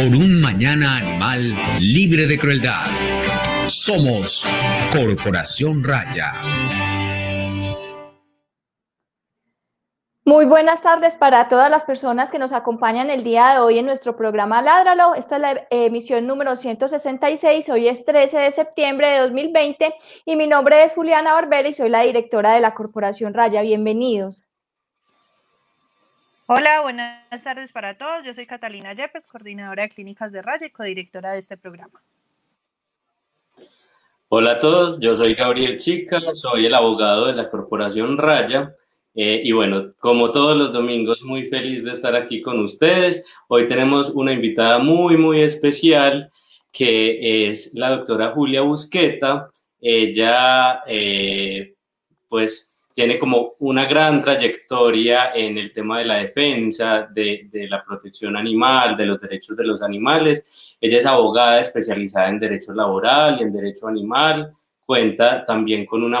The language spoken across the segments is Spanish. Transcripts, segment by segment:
por un mañana animal libre de crueldad. Somos Corporación Raya. Muy buenas tardes para todas las personas que nos acompañan el día de hoy en nuestro programa Ládralo. Esta es la emisión número 166. Hoy es 13 de septiembre de 2020 y mi nombre es Juliana Barbera y soy la directora de la Corporación Raya. Bienvenidos. Hola, buenas tardes para todos. Yo soy Catalina Yepes, coordinadora de clínicas de Raya y codirectora de este programa. Hola a todos, yo soy Gabriel Chica, soy el abogado de la Corporación Raya. Eh, y bueno, como todos los domingos, muy feliz de estar aquí con ustedes. Hoy tenemos una invitada muy, muy especial que es la doctora Julia Busqueta. Ella, eh, pues, tiene como una gran trayectoria en el tema de la defensa, de, la protección animal, de los derechos de los animales. Ella es abogada especializada en derecho laboral y en derecho animal. Cuenta también con una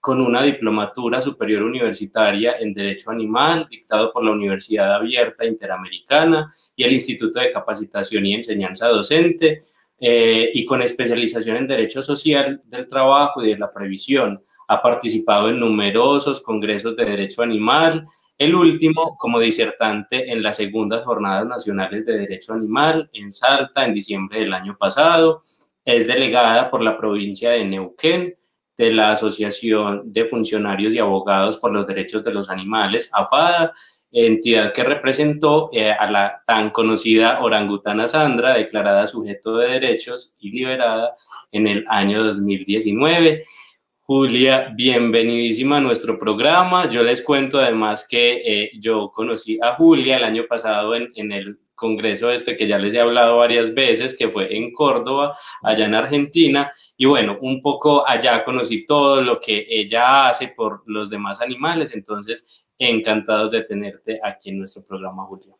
con una diplomatura superior universitaria en Derecho Animal, dictado por la Universidad Abierta Interamericana y el Instituto de Capacitación y Enseñanza Docente, eh, y con especialización en Derecho Social del Trabajo y de la Previsión ha participado en numerosos congresos de derecho animal, el último como disertante en las segundas jornadas nacionales de derecho animal en Salta en diciembre del año pasado. Es delegada por la provincia de Neuquén de la Asociación de Funcionarios y Abogados por los Derechos de los Animales, AFADA, entidad que representó eh, a la tan conocida orangutana Sandra, declarada sujeto de derechos y liberada en el año 2019. Julia, bienvenidísima a nuestro programa. Yo les cuento además que eh, yo conocí a Julia el año pasado en, el congreso este que ya les he hablado varias veces, que fue en Córdoba, allá en Argentina. Y bueno, un poco allá conocí todo lo que ella hace por los demás animales. Entonces, encantados de tenerte aquí en nuestro programa, Julia.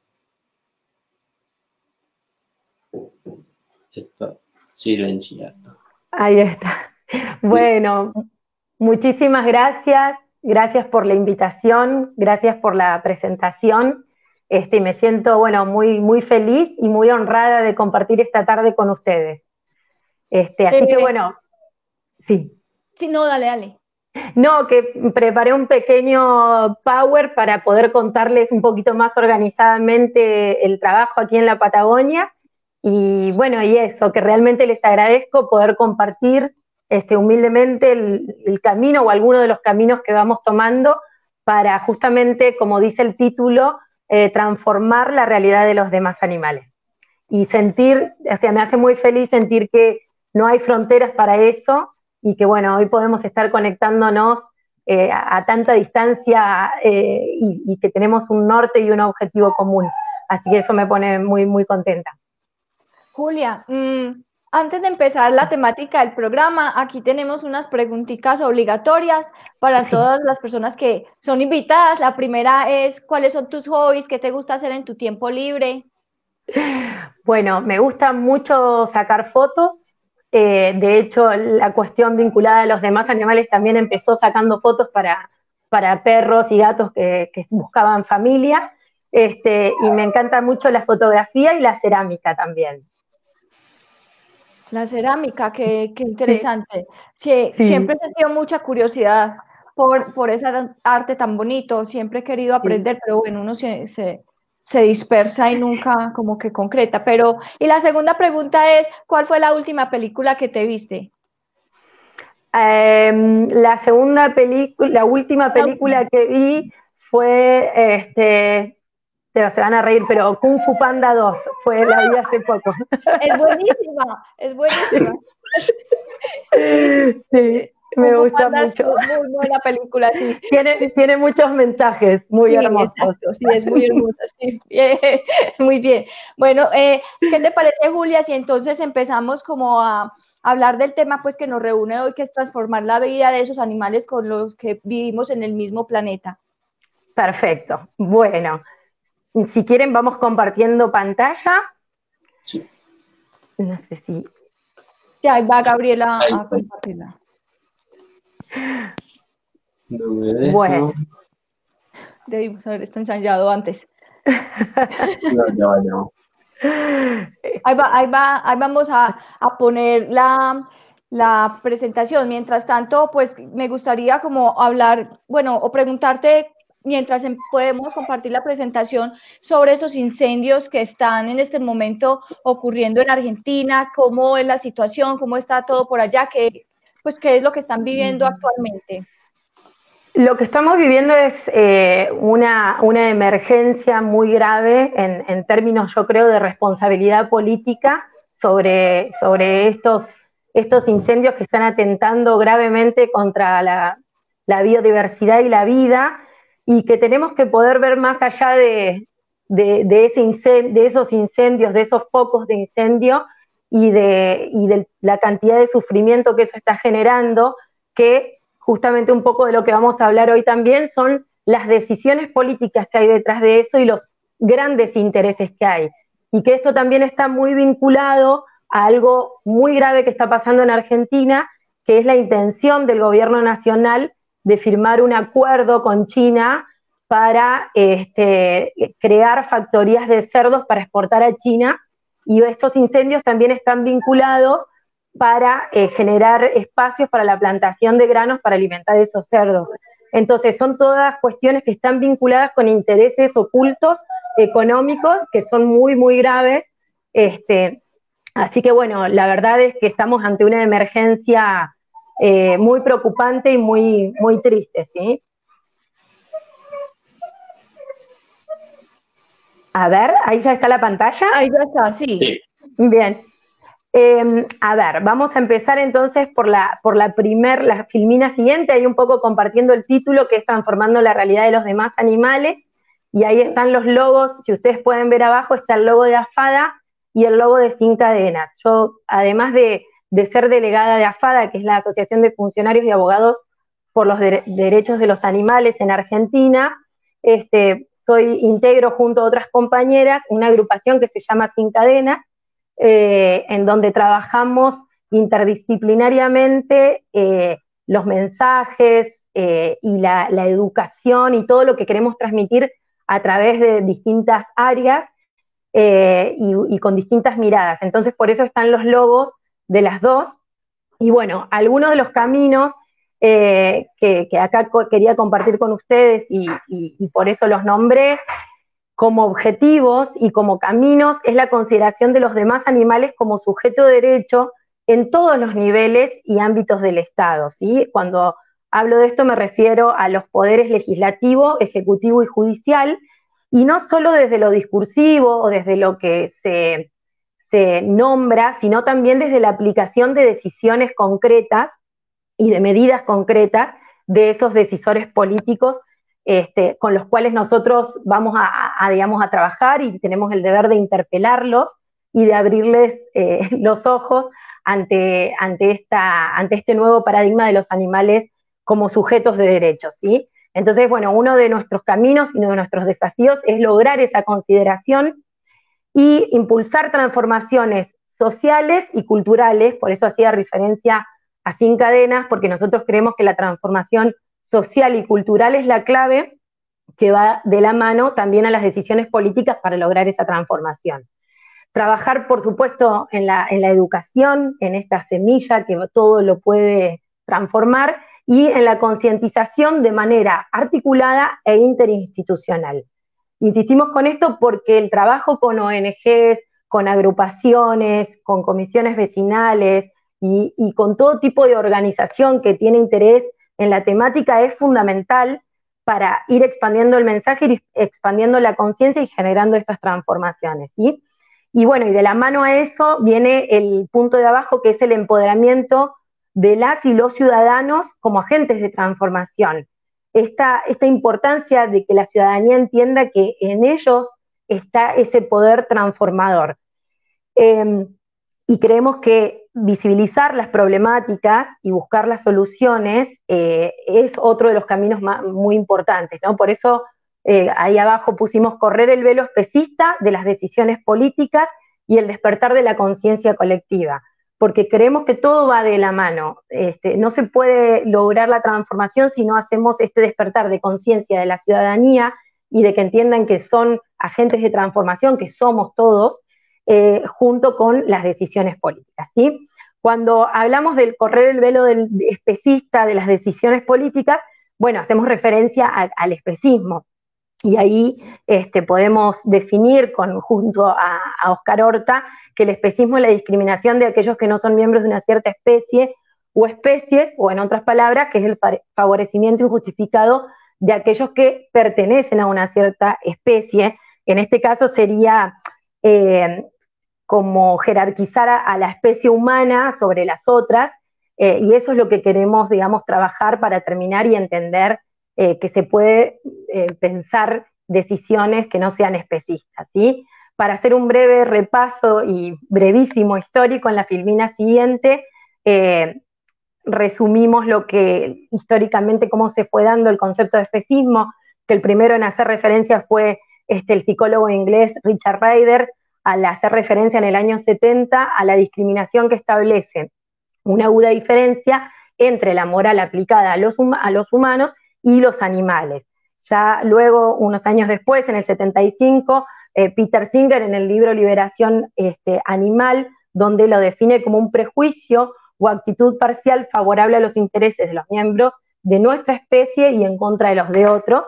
Está silenciado. Ahí está. Bueno, Muchísimas gracias, gracias por la invitación, gracias por la presentación. Este, me siento, bueno, muy, muy feliz y muy honrada de compartir esta tarde con ustedes. Este, así que, eh, bueno, sí. Sí, no, dale, dale. No, que preparé un pequeño power para poder contarles un poquito más organizadamente el trabajo aquí en la Patagonia. Y bueno, y eso, que realmente les agradezco poder compartir este, humildemente el, camino o alguno de los caminos que vamos tomando para justamente, como dice el título, eh, transformar la realidad de los demás animales. Y sentir, o sea, me hace muy feliz sentir que no hay fronteras para eso y que, bueno, hoy podemos estar conectándonos eh, a, tanta distancia eh, y, que tenemos un norte y un objetivo común. Así que eso me pone muy, muy contenta. Julia, mm, antes de empezar la temática del programa, aquí tenemos unas preguntitas obligatorias para todas las personas que son invitadas. La primera es, ¿cuáles son tus hobbies? ¿Qué te gusta hacer en tu tiempo libre? Bueno, me gusta mucho sacar fotos. Eh, de hecho, la cuestión vinculada a los demás animales también empezó sacando fotos para, para perros y gatos que, buscaban familia. Este, y me encanta mucho la fotografía y la cerámica también. La cerámica, qué, interesante. Sí, Siempre he sentido mucha curiosidad por, por ese arte tan bonito, siempre he querido aprender, pero bueno, uno se, se, dispersa y nunca como que concreta. Pero, y la segunda pregunta es, ¿cuál fue la última película que te viste? Em, la segunda película, la última película que vi fue este, se van a reír, pero Kung Fu Panda 2 fue la vi hace poco. Es buenísima, es buenísima. Sí, me gusta mucho. Es muy buena película, sí. Tiene, tiene muchos mensajes muy hermosos. sí, es muy hermosa, sí. Muy bien. Bueno, eh, ¿qué te parece, Julia, si entonces empezamos como a hablar del tema pues que nos reúne hoy, que es transformar la vida de esos animales con los que vivimos en el mismo planeta? Perfecto. Bueno, si quieren, vamos compartiendo pantalla. Sí. No sé si. Ya, ahí va Gabriela a compartirla. No me Bueno. Debimos haber esto ensayado antes. No, no, no. Ahí, va, ahí, va, ahí vamos a, a poner la, la presentación. Mientras tanto, pues me gustaría como hablar, bueno, o preguntarte mientras em, podemos compartir la presentación sobre esos incendios que están en este momento ocurriendo en Argentina, cómo es la situación, cómo está todo por allá, qué, pues qué es lo que están viviendo actualmente. Lo que estamos viviendo es eh, una, una, emergencia muy grave en, en, términos, yo creo, de responsabilidad política sobre, sobre estos, estos incendios que están atentando gravemente contra la, la biodiversidad y la vida y que tenemos que poder ver más allá de, de, ese de esos incendios, de esos focos de incendio y, de, y de la cantidad de sufrimiento que eso está generando, que justamente un poco de lo que vamos a hablar hoy también, son las decisiones políticas que hay detrás de eso y los grandes intereses que hay. Y que esto también está muy vinculado a algo muy grave que está pasando en Argentina, que es la intención del gobierno nacional de firmar un acuerdo con China para este, crear factorías de cerdos para exportar a China. Y estos incendios también están vinculados para eh, generar espacios para la plantación de granos para alimentar esos cerdos. Entonces, son todas cuestiones que están vinculadas con intereses ocultos económicos que son muy, muy graves. Este, así que, bueno, la verdad es que estamos ante una emergencia eh, muy preocupante y muy, muy triste, ¿sí? A ver, ahí ya está la pantalla. Ahí ya está, sí. sí. Bien. Em, a ver, vamos a empezar entonces por la, por la primer, la filmina siguiente, ahí un poco compartiendo el título que es Transformando la realidad de los demás animales, y ahí están los logos, si ustedes pueden ver abajo, está el logo de AFADA y el logo de Sin Cadenas. Yo, además de, ser delegada de AFADA, que es la Asociación de Funcionarios y Abogados por los Derechos de los Animales en Argentina, este, soy integro junto a otras compañeras una agrupación que se llama Sin Cadenas, eh, en donde trabajamos interdisciplinariamente eh, los mensajes eh, y la, educación y todo lo que queremos transmitir a través de distintas áreas y, con distintas miradas. Entonces, por eso están los logos de las dos. Y bueno, algunos de los caminos que, acá quería compartir con ustedes y por eso los nombré, como objetivos y como caminos es la consideración de los demás animales como sujeto de derecho en todos los niveles y ámbitos del Estado. ¿sí? Cuando hablo de esto me refiero a los poderes legislativo, ejecutivo y judicial, y no solo desde lo discursivo o desde lo que se, se nombra, sino también desde la aplicación de decisiones concretas y de medidas concretas de esos decisores políticos este, con los cuales nosotros vamos a, digamos, a trabajar y tenemos el deber de interpelarlos y de abrirles eh, los ojos ante, ante, esta, ante este nuevo paradigma de los animales como sujetos de derechos, ¿sí? Entonces, bueno, uno de nuestros caminos y uno de nuestros desafíos es lograr esa consideración y impulsar transformaciones sociales y culturales, por eso hacía referencia a Sin Cadenas, porque nosotros creemos que la transformación social y cultural es la clave que va de la mano también a las decisiones políticas para lograr esa transformación. Trabajar, por supuesto, en la, en la educación, en esta semilla que todo lo puede transformar, y en la concientización de manera articulada e interinstitucional. Insistimos con esto porque el trabajo con ONGs, con agrupaciones, con comisiones vecinales y, con todo tipo de organización que tiene interés en la temática es fundamental para ir expandiendo el mensaje, ir expandiendo la conciencia y generando estas transformaciones. Y bueno, y de la mano a eso viene el punto de abajo, que es el empoderamiento de las y los ciudadanos como agentes de transformación. Esta, importancia de que la ciudadanía entienda que en ellos está ese poder transformador. Em, y creemos que visibilizar las problemáticas y buscar las soluciones eh, es otro de los caminos muy importantes, ¿no? Por eso eh, ahí abajo pusimos correr el velo especista de las decisiones políticas y el despertar de la conciencia colectiva, porque creemos que todo va de la mano. Este, no se puede lograr la transformación si no hacemos este despertar de conciencia de la ciudadanía y de que entiendan que son agentes de transformación, que somos todos, eh, junto con las decisiones políticas. ¿sí? Cuando hablamos del correr el velo del especista de las decisiones políticas, bueno, hacemos referencia al especismo. Y ahí este, podemos definir junto a, a Oscar Horta que el especismo es la discriminación de aquellos que no son miembros de una cierta especie o especies, o en otras palabras, que es el favorecimiento injustificado de aquellos que pertenecen a una cierta especie. En este caso sería eh, como jerarquizar a, la especie humana sobre las otras, eh, y eso es lo que queremos, digamos, trabajar para terminar y entender eh, que se puede eh, pensar decisiones que no sean especistas, ¿sí? Para hacer un breve repaso y brevísimo histórico en la filmina siguiente, resumimos lo que históricamente, cómo se fue dando el concepto de especismo, que el primero en hacer referencia fue este, el psicólogo inglés Richard Ryder, al hacer referencia en el año 70 a la discriminación que establece una aguda diferencia entre la moral aplicada a los, a los humanos y los animales. Ya luego, unos años después, en el 75, eh, Peter Singer en el libro Liberación este, Animal, donde lo define como un prejuicio o actitud parcial favorable a los intereses de los miembros de nuestra especie y en contra de los de otros.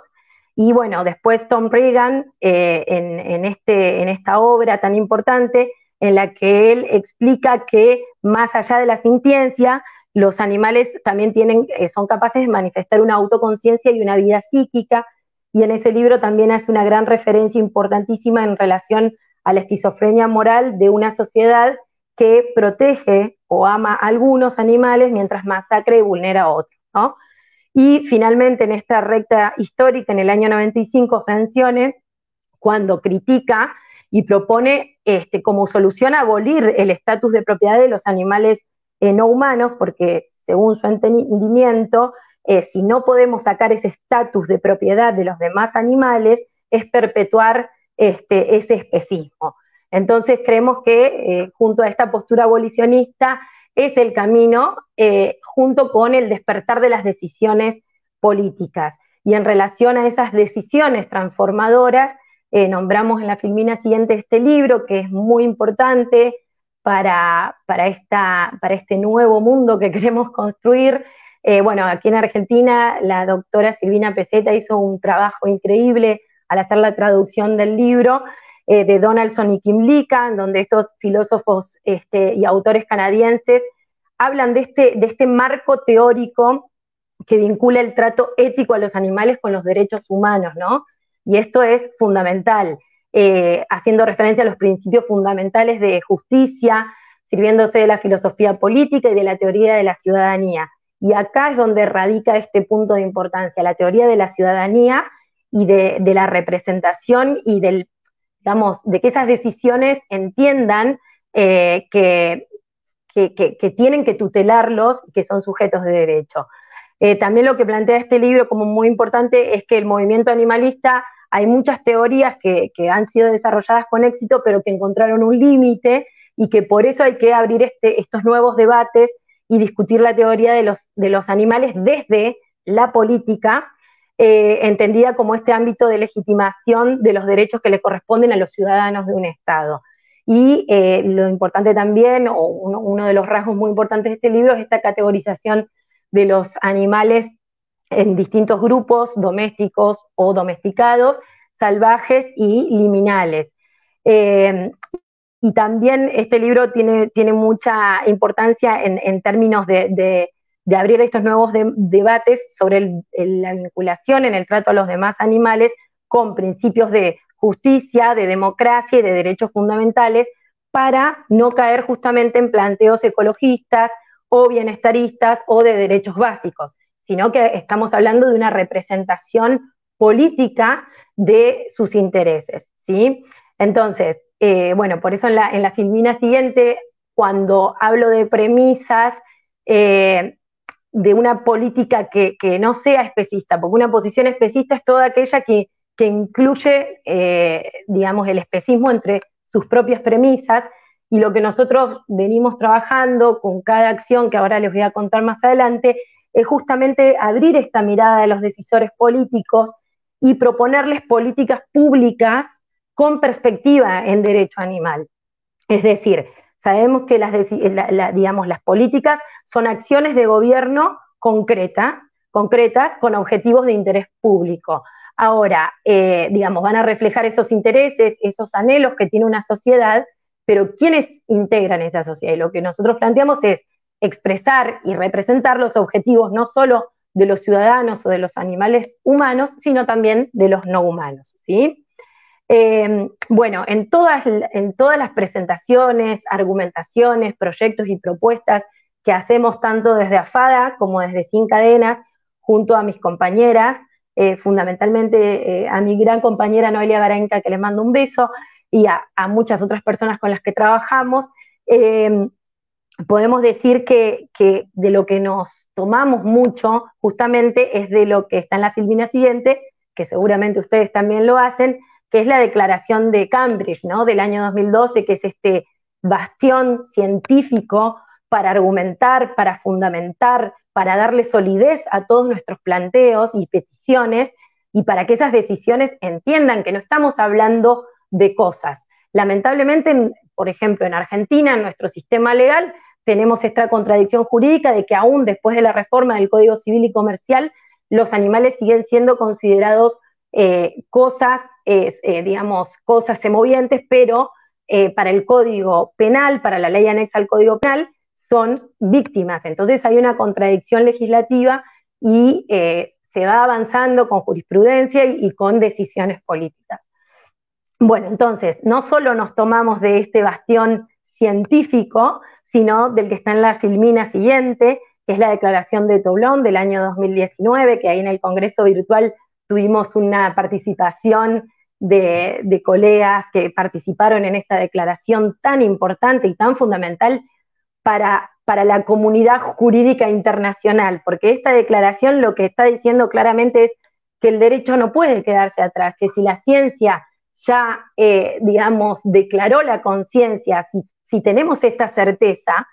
Y bueno, después Tom Reagan, eh, en, este, en esta obra tan importante, en la que él explica que más allá de la sintiencia, los animales también tienen, eh, son capaces de manifestar una autoconciencia y una vida psíquica, y en ese libro también hace una gran referencia importantísima en relación a la esquizofrenia moral de una sociedad que protege o ama a algunos animales mientras masacre y vulnera a otros. Y finalmente, en esta recta histórica, en el año 95, Francione, cuando critica y propone este, como solución abolir el estatus de propiedad de los animales eh, no humanos, porque según su entendimiento, eh, si no podemos sacar ese estatus de propiedad de los demás animales, es perpetuar este, ese especismo. Entonces creemos que eh, junto a esta postura abolicionista es el camino eh, junto con el despertar de las decisiones políticas. Y en relación a esas decisiones transformadoras, nombramos en la filmina siguiente este libro que es muy importante para, para, esta, para este nuevo mundo que queremos construir. Eh, bueno, aquí en Argentina la doctora Silvina Peseta hizo un trabajo increíble al hacer la traducción del libro de Donaldson y Kim Lica, donde estos filósofos este, y autores canadienses hablan de este, de este marco teórico que vincula el trato ético a los animales con los derechos humanos, ¿no? Y esto es fundamental, eh, haciendo referencia a los principios fundamentales de justicia, sirviéndose de la filosofía política y de la teoría de la ciudadanía. Y acá es donde radica este punto de importancia, la teoría de la ciudadanía y de, la representación y del, digamos, de que esas decisiones entiendan eh, que que, tienen que tutelarlos, que son sujetos de derecho. Eh, también lo que plantea este libro como muy importante es que el movimiento animalista, hay muchas teorías que, han sido desarrolladas con éxito, pero que encontraron un límite y que por eso hay que abrir este, estos nuevos debates y discutir la teoría de los, animales desde la política, eh, entendida como este ámbito de legitimación de los derechos que le corresponden a los ciudadanos de un Estado. Y eh, lo importante también, o uno, de los rasgos muy importantes de este libro, es esta categorización de los animales en distintos grupos, domésticos o domesticados, salvajes y liminales. Eh, y también este libro tiene, tiene mucha importancia en, términos de, abrir estos nuevos debates sobre la vinculación en el trato a los demás animales con principios de justicia, de democracia y de derechos fundamentales para no caer justamente en planteos ecologistas o bienestaristas o de derechos básicos, sino que estamos hablando de una representación política de sus intereses, ¿sí? Entonces, eh, bueno, por eso en la, en la filmina siguiente, cuando hablo de premisas, eh, de una política que, que, no sea especista, porque una posición especista es toda aquella que que incluye, eh, digamos, el especismo entre sus propias premisas y lo que nosotros venimos trabajando con cada acción que ahora les voy a contar más adelante, es justamente abrir esta mirada de los decisores políticos y proponerles políticas públicas con perspectiva en derecho animal. Es decir, sabemos que las, digamos, las políticas son acciones de gobierno concreta, concretas con objetivos de interés público. Ahora, eh, digamos, van a reflejar esos intereses, esos anhelos que tiene una sociedad, pero ¿quiénes integran esa sociedad? Y lo que nosotros planteamos es expresar y representar los objetivos no solo de los ciudadanos o de los animales humanos, sino también de los no humanos, ¿sí? Eh, bueno, en todas, en todas las presentaciones, argumentaciones, proyectos y propuestas que hacemos tanto desde AFADA como desde Sin Cadenas, junto a mis compañeras, eh, fundamentalmente eh, a mi gran compañera Noelia Garanca, que le mando un beso, y a, muchas otras personas con las que trabajamos, eh, podemos decir que, de lo que nos tomamos mucho justamente es de lo que está en la filmina siguiente, que seguramente ustedes también lo hacen, que es la declaración de Cambridge, ¿no? Del año 2012, que es este bastión científico para argumentar, para fundamentar, para darle solidez a todos nuestros planteos y peticiones y para que esas decisiones entiendan que no estamos hablando de cosas. Lamentablemente, por ejemplo, en Argentina, en nuestro sistema legal, tenemos esta contradicción jurídica de que aún después de la reforma del Código Civil y Comercial, los animales siguen siendo considerados eh, cosas, eh, digamos, cosas semovientes, pero eh, para el Código Penal, para la ley anexa al Código Penal, son víctimas. Entonces hay una contradicción legislativa y eh, se va avanzando con jurisprudencia y, con decisiones políticas. Bueno, entonces, no solo nos tomamos de este bastión científico, sino del que está en la filmina siguiente, que es la declaración de Toulon del año 2019, que ahí en el Congreso Virtual tuvimos una participación de, colegas que participaron en esta declaración tan importante y tan fundamental para, para la comunidad jurídica internacional, porque esta declaración lo que está diciendo claramente es que el derecho no puede quedarse atrás, que si la ciencia ya, eh, digamos, declaró la conciencia, si, si tenemos esta certeza,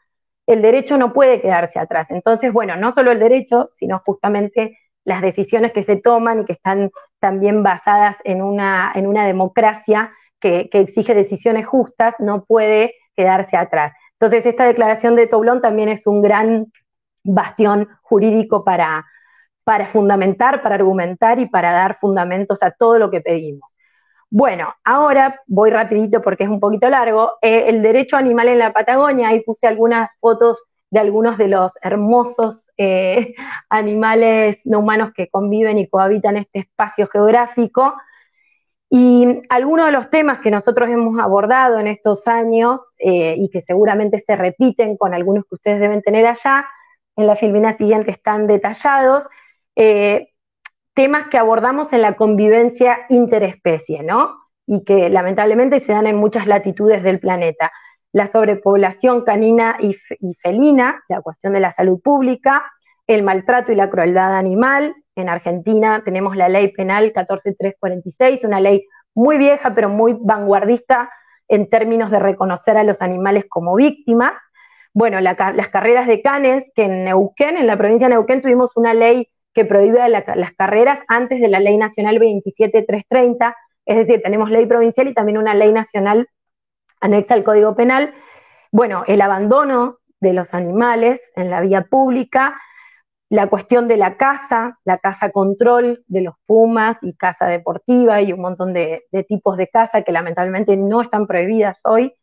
el derecho no puede quedarse atrás. Entonces, bueno, no solo el derecho, sino justamente las decisiones que se toman y que están también basadas en una, democracia que, exige decisiones justas, no puede quedarse atrás. Entonces, esta declaración de Toulon también es un gran bastión jurídico para fundamentar, para argumentar y para dar fundamentos a todo lo que pedimos. Bueno, ahora voy rapidito porque es un poquito largo. Eh, el derecho animal en la Patagonia, ahí puse algunas fotos de algunos de los hermosos eh, animales no humanos que conviven y cohabitan este espacio geográfico. Y algunos de los temas que nosotros hemos abordado en estos años eh, y que seguramente se repiten con algunos que ustedes deben tener allá, en la filmina siguiente están detallados, temas que abordamos en la convivencia interespecie, ¿no? Y que lamentablemente se dan en muchas latitudes del planeta. La sobrepoblación canina y, felina, la cuestión de la salud pública, el maltrato y la crueldad animal, en Argentina tenemos la ley penal 14346, una ley muy vieja pero muy vanguardista en términos de reconocer a los animales como víctimas. Bueno, las carreras de canes, que en Neuquén, en la provincia de Neuquén, tuvimos una ley que prohíbe las carreras antes de la ley nacional 27330, es decir, tenemos ley provincial y también una ley nacional anexa al Código Penal. Bueno, el abandono de los animales en la vía pública, la cuestión de la casa, la casa control de los Pumas y casa deportiva y un montón de, tipos de casa que lamentablemente no están prohibidas hoy.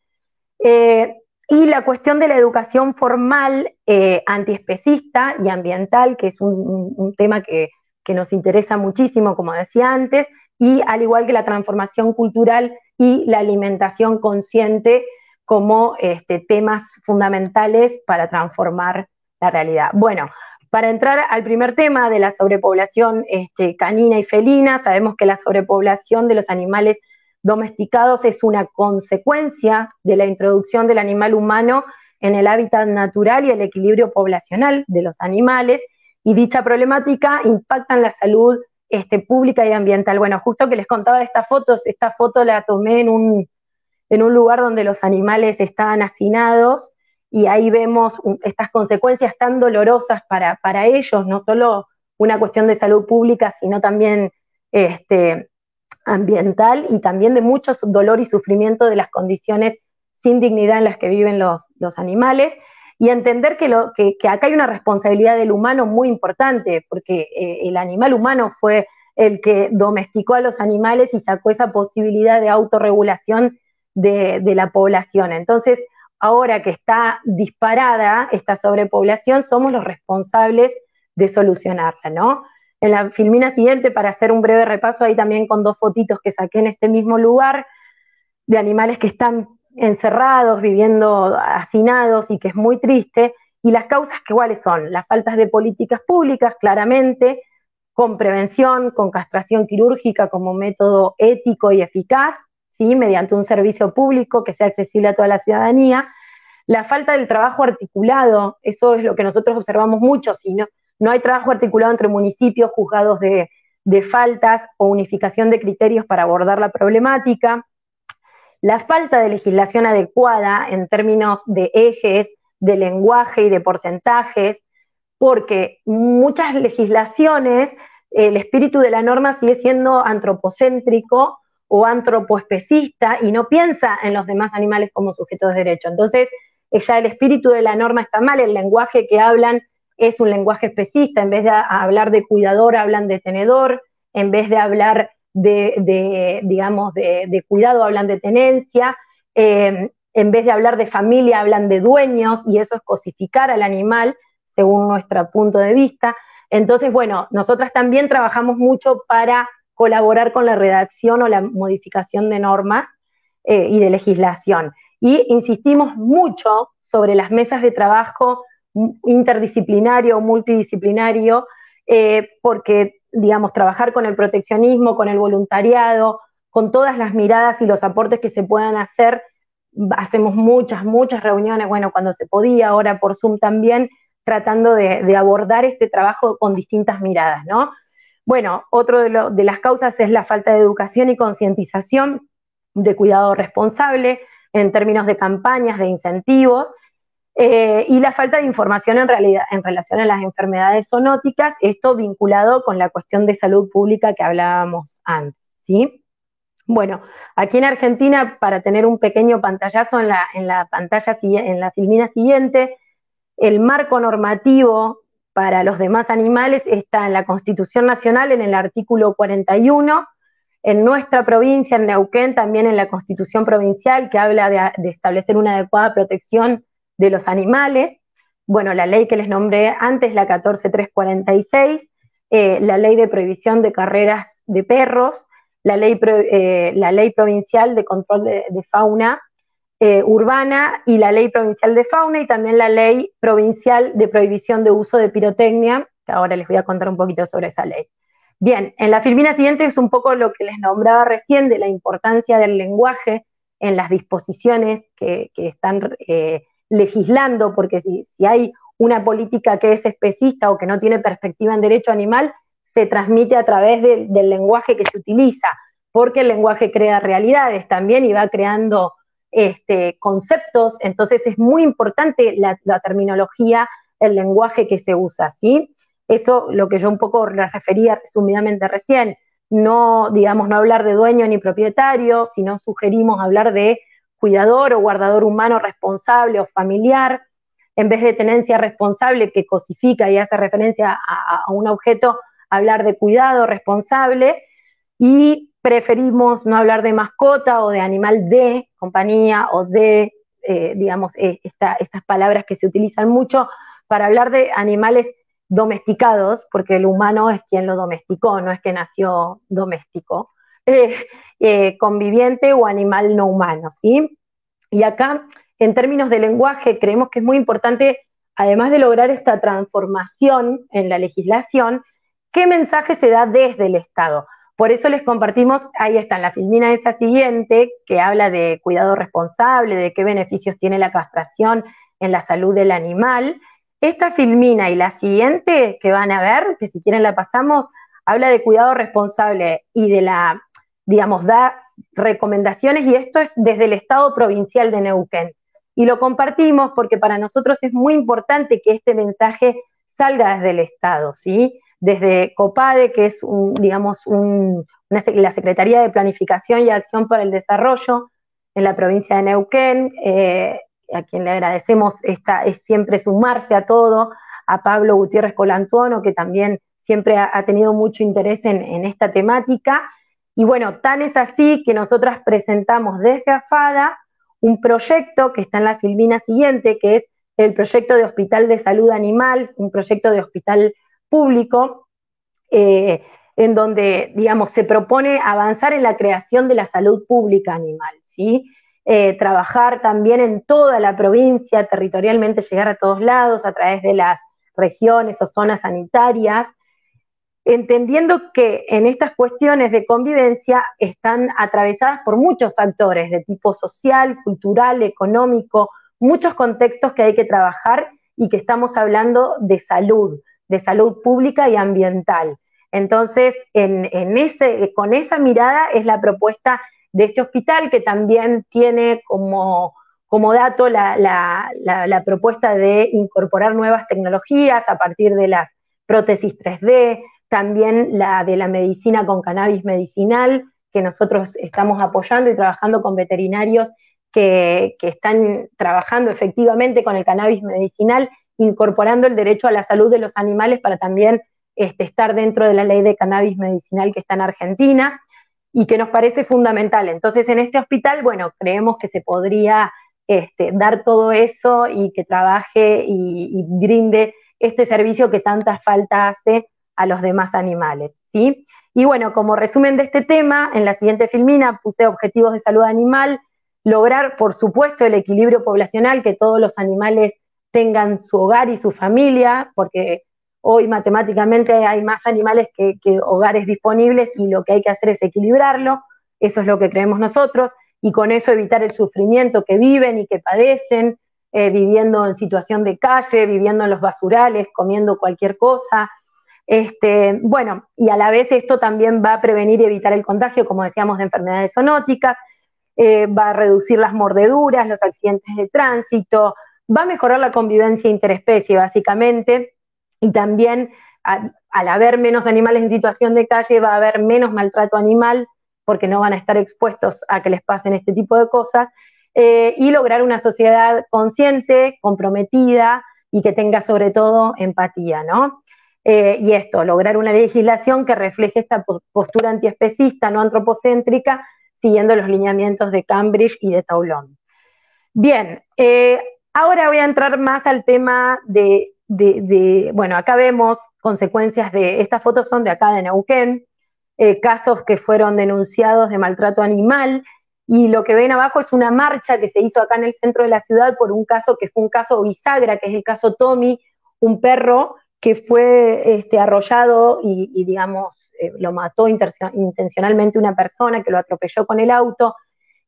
Eh, y la cuestión de la educación formal eh, antiespecista y ambiental, que es un, tema que, nos interesa muchísimo, como decía antes, y al igual que la transformación cultural y la alimentación consciente como este, temas fundamentales para transformar la realidad. Bueno, para entrar al primer tema de la sobrepoblación este, canina y felina, sabemos que la sobrepoblación de los animales domesticados es una consecuencia de la introducción del animal humano en el hábitat natural y el equilibrio poblacional de los animales, y dicha problemática impacta en la salud este, pública y ambiental. Bueno, justo que les contaba de estas fotos, esta foto la tomé en un, en un lugar donde los animales estaban hacinados y ahí vemos estas consecuencias tan dolorosas para, para, ellos, no solo una cuestión de salud pública, sino también este, ambiental y también de mucho dolor y sufrimiento de las condiciones sin dignidad en las que viven los, animales y entender que, lo, que, acá hay una responsabilidad del humano muy importante, porque eh, el animal humano fue el que domesticó a los animales y sacó esa posibilidad de autorregulación de, de la población. Entonces, ahora que está disparada esta sobrepoblación, somos los responsables de solucionarla, ¿no? En la filmina siguiente, para hacer un breve repaso, ahí también con dos fotitos que saqué en este mismo lugar, de animales que están encerrados, viviendo hacinados y que es muy triste. Y las causas que cuáles son? Las faltas de políticas públicas, claramente, con prevención, con castración quirúrgica como método ético y eficaz, ¿sí? mediante un servicio público que sea accesible a toda la ciudadanía. La falta del trabajo articulado, eso es lo que nosotros observamos mucho, si no, no hay trabajo articulado entre municipios, juzgados de, faltas o unificación de criterios para abordar la problemática. La falta de legislación adecuada en términos de ejes, de lenguaje y de porcentajes, porque muchas legislaciones, el espíritu de la norma sigue siendo antropocéntrico o antropoespecista y no piensa en los demás animales como sujetos de derecho. Entonces, ya el espíritu de la norma está mal, el lenguaje que hablan es un lenguaje especista, en vez de hablar de cuidador, hablan de tenedor, en vez de hablar de, digamos, de, cuidado, hablan de tenencia, em, en vez de hablar de familia, hablan de dueños, y eso es cosificar al animal, según nuestro punto de vista. Entonces, bueno, nosotras también trabajamos mucho para colaborar con la redacción o la modificación de normas eh, y de legislación. Y insistimos mucho sobre las mesas de trabajo interdisciplinario o multidisciplinario, eh, porque, digamos, trabajar con el proteccionismo, con el voluntariado, con todas las miradas y los aportes que se puedan hacer, hacemos muchas, muchas reuniones, bueno, cuando se podía, ahora por Zoom también, tratando de, abordar este trabajo con distintas miradas, ¿no? Bueno, otro de, de las causas es la falta de educación y concientización de cuidado responsable en términos de campañas, de incentivos, eh, y la falta de información en, realidad, en relación a las enfermedades zoonóticas, esto vinculado con la cuestión de salud pública que hablábamos antes, ¿sí? Bueno, aquí en Argentina, para tener un pequeño pantallazo en la, en la pantalla, en la filmina siguiente, el marco normativo para los demás animales está en la Constitución Nacional, en el artículo 41, en nuestra provincia, en Neuquén, también en la Constitución Provincial, que habla de, de establecer una adecuada protección de los animales. Bueno, la ley que les nombré antes, la 14346, eh, la ley de prohibición de carreras de perros, la ley, eh, la ley provincial de control de, fauna eh, urbana y la ley provincial de fauna y también la ley provincial de prohibición de uso de pirotecnia, que ahora les voy a contar un poquito sobre esa ley. Bien, en la filmina siguiente es un poco lo que les nombraba recién de la importancia del lenguaje en las disposiciones que, que están legislando, porque si, hay una política que es especista o que no tiene perspectiva en derecho animal, se transmite a través del lenguaje que se utiliza, porque el lenguaje crea realidades también y va creando este, conceptos, entonces es muy importante la, terminología, el lenguaje que se usa, ¿sí? Eso lo que yo un poco le refería resumidamente recién, no, digamos, no hablar de dueño ni propietario, sino sugerimos hablar de cuidador o guardador humano responsable o familiar, en vez de tenencia responsable que cosifica y hace referencia a, un objeto, hablar de cuidado responsable y preferimos no hablar de mascota o de animal de compañía o de, eh, digamos, eh, estas palabras que se utilizan mucho para hablar de animales domesticados, porque el humano es quien lo domesticó, no es que nació doméstico. Eh, eh, conviviente o animal no humano, ¿sí? Y acá, en términos de lenguaje, creemos que es muy importante, además de lograr esta transformación en la legislación, qué mensaje se da desde el Estado. Por eso les compartimos, ahí está, en la filmina esa siguiente, que habla de cuidado responsable, de qué beneficios tiene la castración en la salud del animal. Esta filmina y la siguiente que van a ver, que si quieren la pasamos, habla de cuidado responsable y de la digamos, da recomendaciones y esto es desde el Estado provincial de Neuquén. Y lo compartimos porque para nosotros es muy importante que este mensaje salga desde el Estado, ¿sí? Desde COPADE, que es, digamos, un, la Secretaría de Planificación y Acción para el Desarrollo, en la provincia de Neuquén, eh, a quien le agradecemos esta, es siempre sumarse a todo, a Pablo Gutiérrez Colantuono, que también siempre ha, tenido mucho interés en, esta temática. Y bueno, tan es así que nosotras presentamos desde AFADA un proyecto que está en la filmina siguiente, que es el proyecto de Hospital de Salud Animal, un proyecto de hospital público, eh, en donde, digamos, se propone avanzar en la creación de la salud pública animal, ¿sí? Eh, trabajar también en toda la provincia, territorialmente llegar a todos lados a través de las regiones o zonas sanitarias, entendiendo que en estas cuestiones de convivencia están atravesadas por muchos factores de tipo social, cultural, económico, muchos contextos que hay que trabajar y que estamos hablando de salud, de salud pública y ambiental. Entonces, con esa mirada es la propuesta de este hospital que también tiene como, dato la propuesta de incorporar nuevas tecnologías a partir de las prótesis 3D, también la de la medicina con cannabis medicinal, que nosotros estamos apoyando y trabajando con veterinarios que, están trabajando efectivamente con el cannabis medicinal, incorporando el derecho a la salud de los animales para también este, estar dentro de la ley de cannabis medicinal que está en Argentina y que nos parece fundamental. Entonces, en este hospital, bueno, creemos que se podría este, dar todo eso y que trabaje y, y brinde este servicio que tanta falta hace a los demás animales, ¿sí? Y bueno, como resumen de este tema, en la siguiente filmina puse objetivos de salud animal, lograr, por supuesto, el equilibrio poblacional, que todos los animales tengan su hogar y su familia, porque hoy matemáticamente hay más animales que, hogares disponibles y lo que hay que hacer es equilibrarlo, eso es lo que creemos nosotros, y con eso evitar el sufrimiento que viven y que padecen, eh, viviendo en situación de calle, viviendo en los basurales, comiendo cualquier cosa, este, bueno, y a la vez esto también va a prevenir y evitar el contagio, como decíamos, de enfermedades zoonóticas, eh, va a reducir las mordeduras, los accidentes de tránsito, va a mejorar la convivencia interespecie, básicamente, y también al haber menos animales en situación de calle va a haber menos maltrato animal, porque no van a estar expuestos a que les pasen este tipo de cosas, eh, y lograr una sociedad consciente, comprometida y que tenga sobre todo empatía, ¿no? Eh, y esto, lograr una legislación que refleje esta postura antiespecista, no antropocéntrica, siguiendo los lineamientos de Cambridge y de Toulon. Bien, eh, ahora voy a entrar más al tema de, bueno, acá vemos consecuencias de, estas fotos son de acá de Neuquén, eh, casos que fueron denunciados de maltrato animal, y lo que ven abajo es una marcha que se hizo acá en el centro de la ciudad por un caso que fue un caso bisagra, que es el caso Tommy, un perro que fue este, arrollado y, digamos, eh, lo mató intencionalmente una persona que lo atropelló con el auto.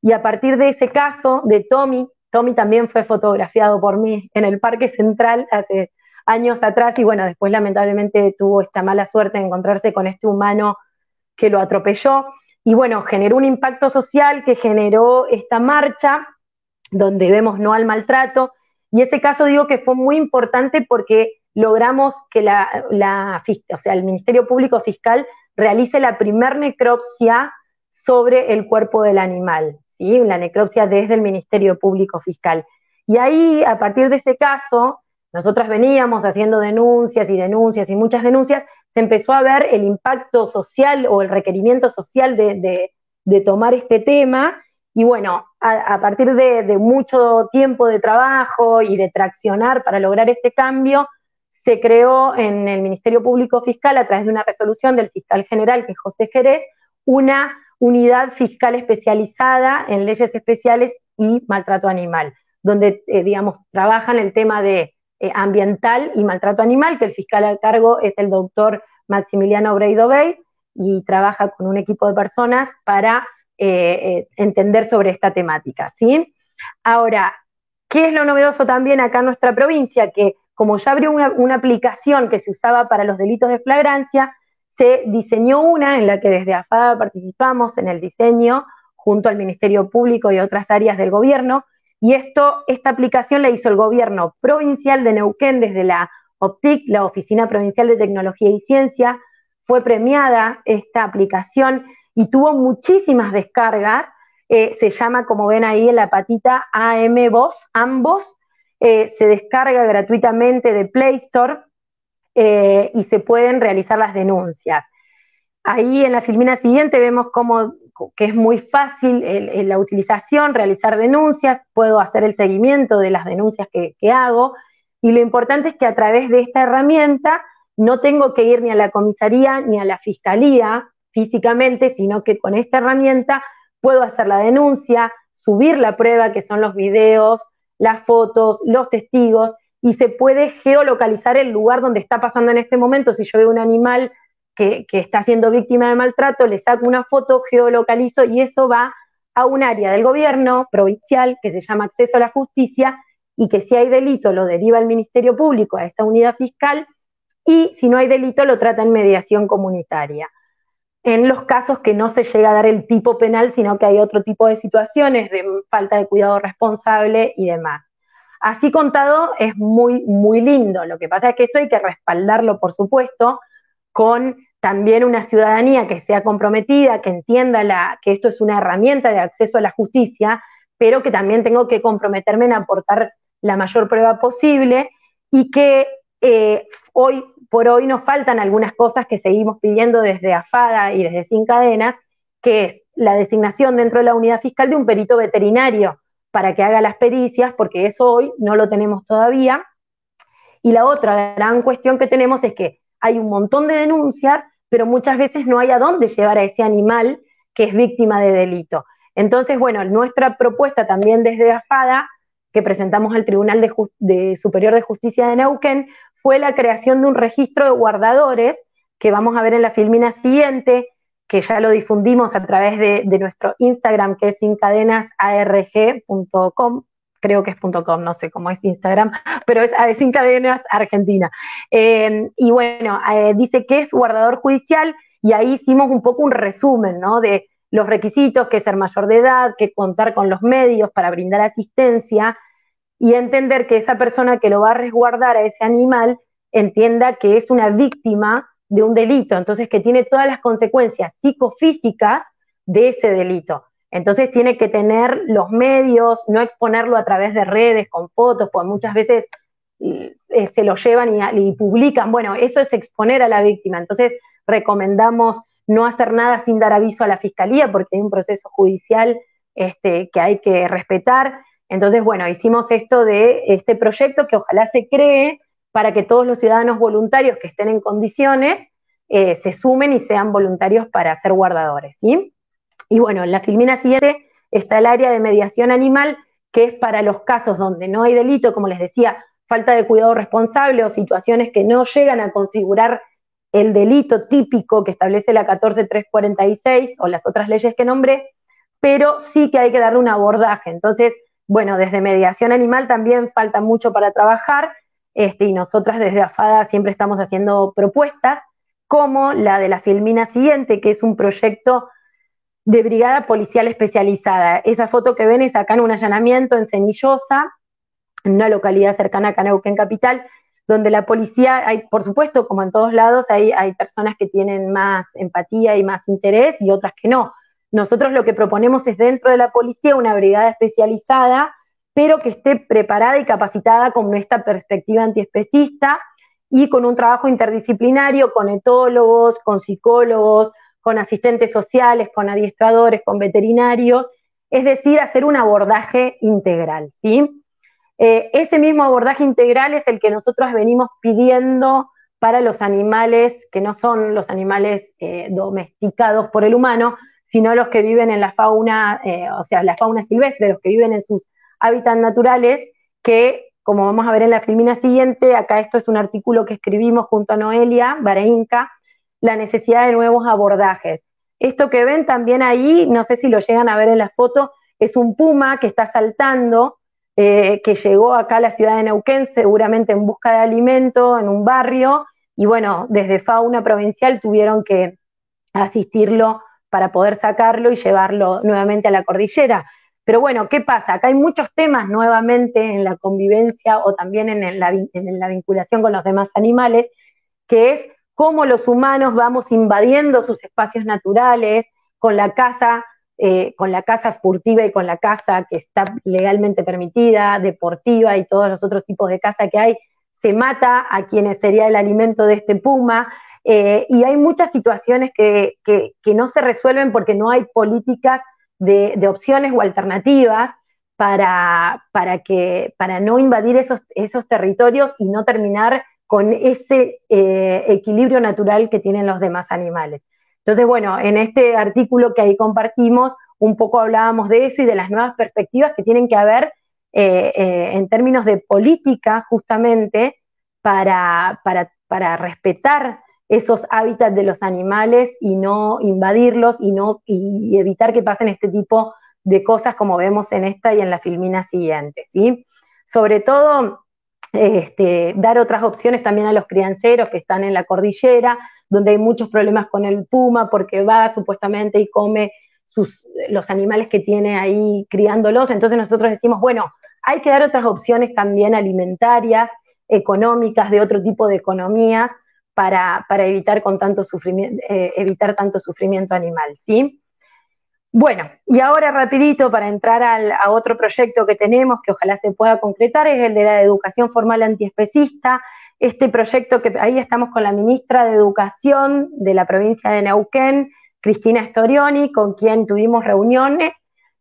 Y a partir de ese caso de Tommy, Tommy también fue fotografiado por mí en el Parque Central hace años atrás y bueno, después lamentablemente tuvo esta mala suerte de encontrarse con este humano que lo atropelló. Y bueno, generó un impacto social que generó esta marcha donde vemos no al maltrato. Y ese caso digo que fue muy importante porque logramos que la, o sea, el Ministerio Público Fiscal realice la primer necropsia sobre el cuerpo del animal, ¿sí? la necropsia desde el Ministerio Público Fiscal. Y ahí, a partir de ese caso, nosotras veníamos haciendo denuncias y denuncias y muchas denuncias, se empezó a ver el impacto social o el requerimiento social de, tomar este tema. Y bueno, a, partir de, de, mucho tiempo de trabajo y de traccionar para lograr este cambio, se creó en el Ministerio Público Fiscal, a través de una resolución del fiscal general, que es José Jerez, una unidad fiscal especializada en leyes especiales y maltrato animal, donde, eh, digamos, trabajan el tema de eh, ambiental y maltrato animal, que el fiscal a cargo es el doctor Maximiliano Breido Bey, y trabaja con un equipo de personas para eh, entender sobre esta temática, ¿sí? Ahora, ¿qué es lo novedoso también acá en nuestra provincia? Que como ya abrió una, aplicación que se usaba para los delitos de flagrancia, se diseñó una en la que desde AFADA participamos en el diseño junto al Ministerio Público y otras áreas del gobierno. Y esto, esta aplicación la hizo el gobierno provincial de Neuquén desde la OPTIC, la Oficina Provincial de Tecnología y Ciencia. Fue premiada esta aplicación y tuvo muchísimas descargas eh, se llama, como ven ahí en la patita, AM ambos. Eh, se descarga gratuitamente de Play Store eh, y se pueden realizar las denuncias. Ahí en la filmina siguiente vemos cómo que es muy fácil la utilización, realizar denuncias, puedo hacer el seguimiento de las denuncias que, que hago y lo importante es que a través de esta herramienta no tengo que ir ni a la comisaría ni a la fiscalía físicamente, sino que con esta herramienta puedo hacer la denuncia, subir la prueba, que son los videos, las fotos, los testigos, y se puede geolocalizar el lugar donde está pasando en este momento. Si yo veo un animal que, está siendo víctima de maltrato, le saco una foto, geolocalizo y eso va a un área del gobierno provincial que se llama acceso a la justicia y que si hay delito lo deriva al Ministerio Público, a esta unidad fiscal, y si no hay delito lo trata en mediación comunitaria. En los casos que no se llega a dar el tipo penal, sino que hay otro tipo de situaciones de falta de cuidado responsable y demás. Así contado es muy, muy lindo. Lo que pasa es que esto hay que respaldarlo, por supuesto, con también una ciudadanía que sea comprometida, que entienda la, que esto es una herramienta de acceso a la justicia, pero que también tengo que comprometerme en aportar la mayor prueba posible y que eh, hoy por hoy nos faltan algunas cosas que seguimos pidiendo desde AFADA y desde Sin Cadenas, que es la designación dentro de la unidad fiscal de un perito veterinario para que haga las pericias, porque eso hoy no lo tenemos todavía. Y la otra gran cuestión que tenemos es que hay un montón de denuncias, pero muchas veces no hay a dónde llevar a ese animal que es víctima de delito. Entonces, bueno, nuestra propuesta también desde AFADA, que presentamos al Tribunal de, Superior de Justicia de Neuquén, fue la creación de un registro de guardadores que vamos a ver en la filmina siguiente, que ya lo difundimos a través de, nuestro Instagram, que es sincadenasarg.com, creo que es .com, no sé cómo es Instagram, pero es Sin Cadenas Argentina. Eh, y bueno, eh, dice que es guardador judicial y ahí hicimos un poco un resumen, ¿no? De los requisitos, que ser mayor de edad, que contar con los medios para brindar asistencia, y entender que esa persona que lo va a resguardar a ese animal entienda que es una víctima de un delito, entonces que tiene todas las consecuencias psicofísicas de ese delito. Entonces tiene que tener los medios, no exponerlo a través de redes con fotos, porque muchas veces eh, se lo llevan y, publican. Bueno, eso es exponer a la víctima. Entonces recomendamos no hacer nada sin dar aviso a la fiscalía, porque hay un proceso judicial este, que hay que respetar. Entonces, bueno, hicimos esto de este proyecto que ojalá se cree para que todos los ciudadanos voluntarios que estén en condiciones eh, se sumen y sean voluntarios para ser guardadores, ¿sí? Y bueno, en la filmina siguiente está el área de mediación animal, que es para los casos donde no hay delito, como les decía, falta de cuidado responsable o situaciones que no llegan a configurar el delito típico que establece la 14346 o las otras leyes que nombré, pero sí que hay que darle un abordaje. Entonces, bueno, desde mediación animal también falta mucho para trabajar, este, y nosotras desde AFADA siempre estamos haciendo propuestas, como la de la Filmina Siguiente, que es un proyecto de brigada policial especializada. Esa foto que ven es acá en un allanamiento en Cenillosa, en una localidad cercana a Caneuquén Capital, donde la policía, hay, por supuesto, como en todos lados, hay personas que tienen más empatía y más interés y otras que no. Nosotros lo que proponemos es dentro de la policía una brigada especializada, pero que esté preparada y capacitada con esta perspectiva antiespecista y con un trabajo interdisciplinario con etólogos, con psicólogos, con asistentes sociales, con adiestradores, con veterinarios, es decir, hacer un abordaje integral, ¿sí? Eh, ese mismo abordaje integral es el que nosotros venimos pidiendo para los animales que no son los animales eh, domesticados por el humano, sino los que viven en la fauna, eh, o sea, la fauna silvestre, los que viven en sus hábitats naturales, que, como vamos a ver en la filmina siguiente, acá esto es un artículo que escribimos junto a Noelia Bareinca, la necesidad de nuevos abordajes. Esto que ven también ahí, no sé si lo llegan a ver en la foto, es un puma que está saltando, eh, que llegó acá a la ciudad de Neuquén, seguramente en busca de alimento, en un barrio, y bueno, desde fauna provincial tuvieron que asistirlo para poder sacarlo y llevarlo nuevamente a la cordillera. Pero bueno, ¿qué pasa? Acá hay muchos temas nuevamente en la convivencia o también en la, vinculación con los demás animales, que es cómo los humanos vamos invadiendo sus espacios naturales con la caza eh, con la caza furtiva y con la caza que está legalmente permitida, deportiva y todos los otros tipos de caza que hay, se mata a quienes sería el alimento de este puma. Eh, y hay muchas situaciones que, no se resuelven porque no hay políticas de, opciones o alternativas para, para, que, para no invadir esos, esos territorios y no terminar con ese eh, equilibrio natural que tienen los demás animales. Entonces, bueno, en este artículo que ahí compartimos, un poco hablábamos de eso y de las nuevas perspectivas que tienen que haber eh, en términos de política, justamente, para, para, respetar esos hábitats de los animales y no invadirlos y, no, y evitar que pasen este tipo de cosas como vemos en esta y en la filmina siguiente, ¿sí? Sobre todo, este, dar otras opciones también a los crianceros que están en la cordillera, donde hay muchos problemas con el puma porque va supuestamente y come sus, los animales que tiene ahí criándolos. Entonces nosotros decimos, bueno, hay que dar otras opciones también alimentarias, económicas, de otro tipo de economías para, evitar, con tanto sufrimiento, eh, evitar tanto sufrimiento animal, ¿sí? Bueno, y ahora rapidito para entrar a otro proyecto que tenemos, que ojalá se pueda concretar, es el de la educación formal antiespecista. Este proyecto que ahí estamos con la ministra de Educación de la provincia de Neuquén, Cristina Storioni, con quien tuvimos reuniones.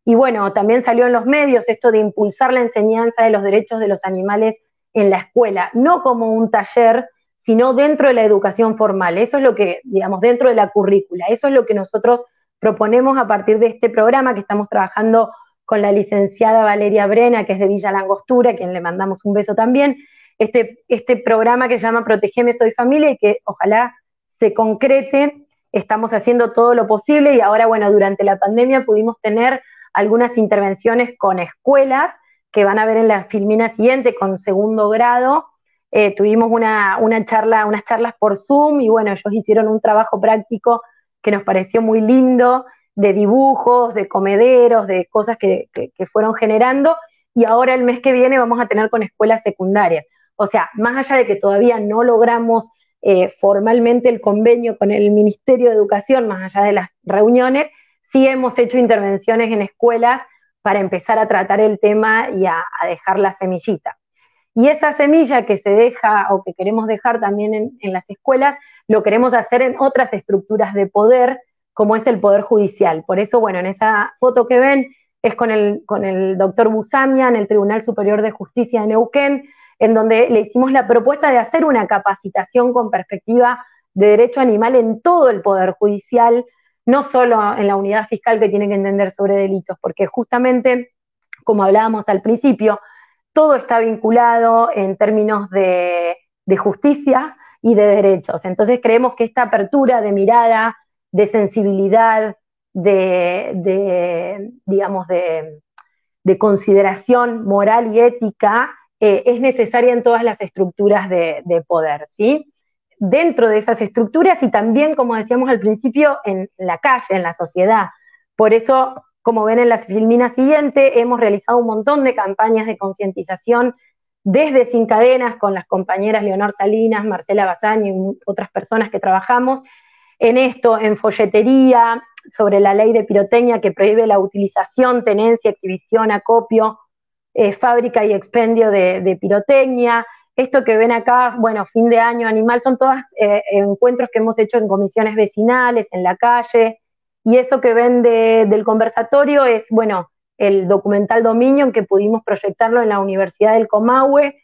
Y bueno, también salió en los medios esto de impulsar la enseñanza de los derechos de los animales en la escuela, no como un taller, sino dentro de la educación formal. Eso es lo que, digamos, dentro de la currícula. Eso es lo que nosotros proponemos a partir de este programa que estamos trabajando con la licenciada Valeria Brena, que es de Villa Langostura, a quien le mandamos un beso también, este, este programa que se llama Protegeme Soy Familia y que ojalá se concrete. Estamos haciendo todo lo posible y ahora, bueno, durante la pandemia pudimos tener algunas intervenciones con escuelas que van a ver en la filmina siguiente con segundo grado. Eh, tuvimos una, una charla, unas charlas por Zoom y bueno, ellos hicieron un trabajo práctico que nos pareció muy lindo, de dibujos, de comederos, de cosas que, fueron generando, y ahora el mes que viene vamos a tener con escuelas secundarias. O sea, más allá de que todavía no logramos eh, formalmente el convenio con el Ministerio de Educación, más allá de las reuniones, sí hemos hecho intervenciones en escuelas para empezar a tratar el tema y a, dejar la semillita. Y esa semilla que se deja o que queremos dejar también en las escuelas lo queremos hacer en otras estructuras de poder, como es el Poder Judicial. Por eso, bueno, en esa foto que ven es con el, con el doctor Busamia en el Tribunal Superior de Justicia de Neuquén, en donde le hicimos la propuesta de hacer una capacitación con perspectiva de derecho animal en todo el Poder Judicial, no solo en la unidad fiscal que tiene que entender sobre delitos, porque justamente, como hablábamos al principio, todo está vinculado en términos de, de justicia, y de derechos. Entonces creemos que esta apertura de mirada, de sensibilidad, de, digamos, de, consideración moral y ética eh, es necesaria en todas las estructuras de, poder, ¿sí? Dentro de esas estructuras y también, como decíamos al principio, en la calle, en la sociedad. Por eso, como ven en la filmina siguiente, hemos realizado un montón de campañas de concientización desde Sin Cadenas con las compañeras Leonor Salinas, Marcela Bazán y otras personas que trabajamos en esto, en folletería, sobre la ley de pirotecnia que prohíbe la utilización, tenencia, exhibición, acopio, eh, fábrica y expendio de, pirotecnia. Esto que ven acá, bueno, fin de año animal, son todos eh, encuentros que hemos hecho en comisiones vecinales, en la calle. Y eso que ven del conversatorio es, bueno, el documental Dominion, que pudimos proyectarlo en la Universidad del Comahue,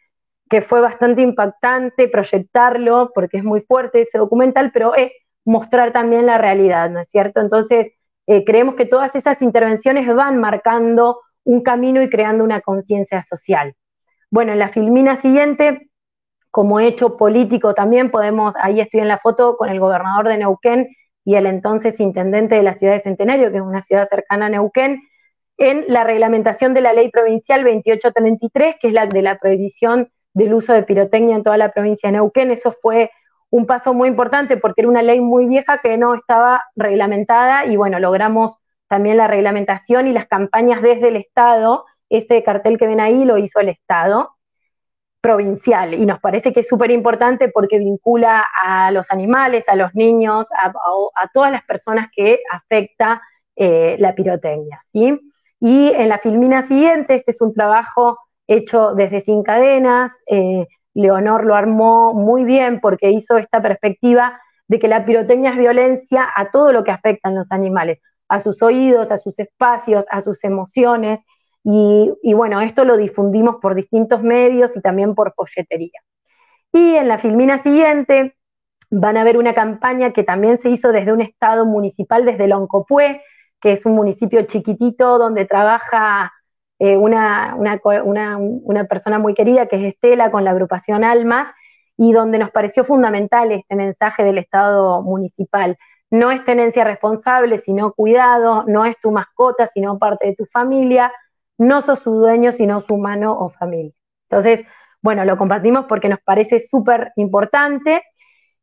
que fue bastante impactante proyectarlo, porque es muy fuerte ese documental, pero es mostrar también la realidad, ¿no es cierto? Entonces, eh, creemos que todas esas intervenciones van marcando un camino y creando una conciencia social. Bueno, en la filmina siguiente, como hecho político también podemos, ahí estoy en la foto con el gobernador de Neuquén y el entonces intendente de la ciudad de Centenario, que es una ciudad cercana a Neuquén, en la reglamentación de la ley provincial 2833, que es la de la prohibición del uso de pirotecnia en toda la provincia de Neuquén. Eso fue un paso muy importante porque era una ley muy vieja que no estaba reglamentada y bueno, logramos también la reglamentación y las campañas desde el Estado. Ese cartel que ven ahí lo hizo el Estado provincial y nos parece que es súper importante porque vincula a los animales, a los niños, a, todas las personas que afecta eh, la pirotecnia, ¿sí? Y en la filmina siguiente, este es un trabajo hecho desde Sin Cadenas, eh, Leonor lo armó muy bien porque hizo esta perspectiva de que la pirotecnia es violencia a todo lo que afecta a los animales, a sus oídos, a sus espacios, a sus emociones, y, bueno, esto lo difundimos por distintos medios y también por folletería. Y en la filmina siguiente van a ver una campaña que también se hizo desde un estado municipal, desde Loncopué, que es un municipio chiquitito donde trabaja eh, una, una, persona muy querida, que es Estela, con la agrupación Almas, y donde nos pareció fundamental este mensaje del Estado municipal. No es tenencia responsable, sino cuidado, no es tu mascota, sino parte de tu familia, no sos su dueño, sino su mano o familia. Entonces, bueno, lo compartimos porque nos parece súper importante.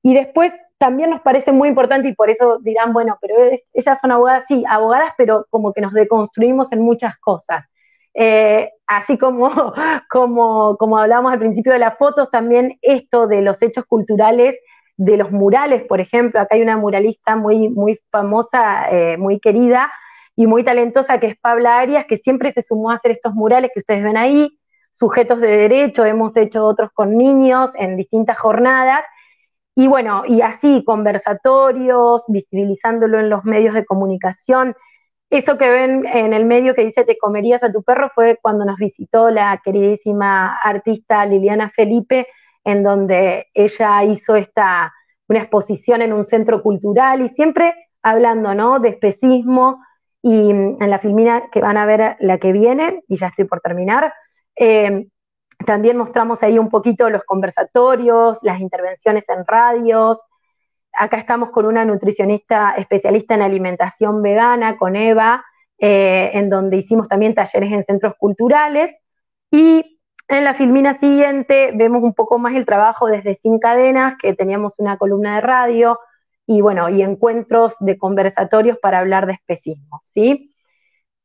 Y después también nos parece muy importante y por eso dirán, bueno, pero ellas son abogadas, sí, abogadas, pero como que nos deconstruimos en muchas cosas. Eh, así como, como, como hablamos al principio de las fotos, también esto de los hechos culturales, de los murales, por ejemplo, acá hay una muralista muy, muy famosa, eh, muy querida y muy talentosa, que es Pabla Arias, que siempre se sumó a hacer estos murales que ustedes ven ahí, sujetos de derecho, hemos hecho otros con niños en distintas jornadas. Y bueno, y así, conversatorios, visibilizándolo en los medios de comunicación. Eso que ven en el medio que dice te comerías a tu perro fue cuando nos visitó la queridísima artista Liliana Felipe, en donde ella hizo esta, una exposición en un centro cultural y siempre hablando, ¿no? De especismo y en la filmina que van a ver la que viene, y ya estoy por terminar, eh, también mostramos ahí un poquito los conversatorios, las intervenciones en radios. Acá estamos con una nutricionista especialista en alimentación vegana, con Eva, eh, en donde hicimos también talleres en centros culturales. Y en la filmina siguiente vemos un poco más el trabajo desde Sin Cadenas, que teníamos una columna de radio y bueno, y encuentros de conversatorios para hablar de especismo, ¿sí?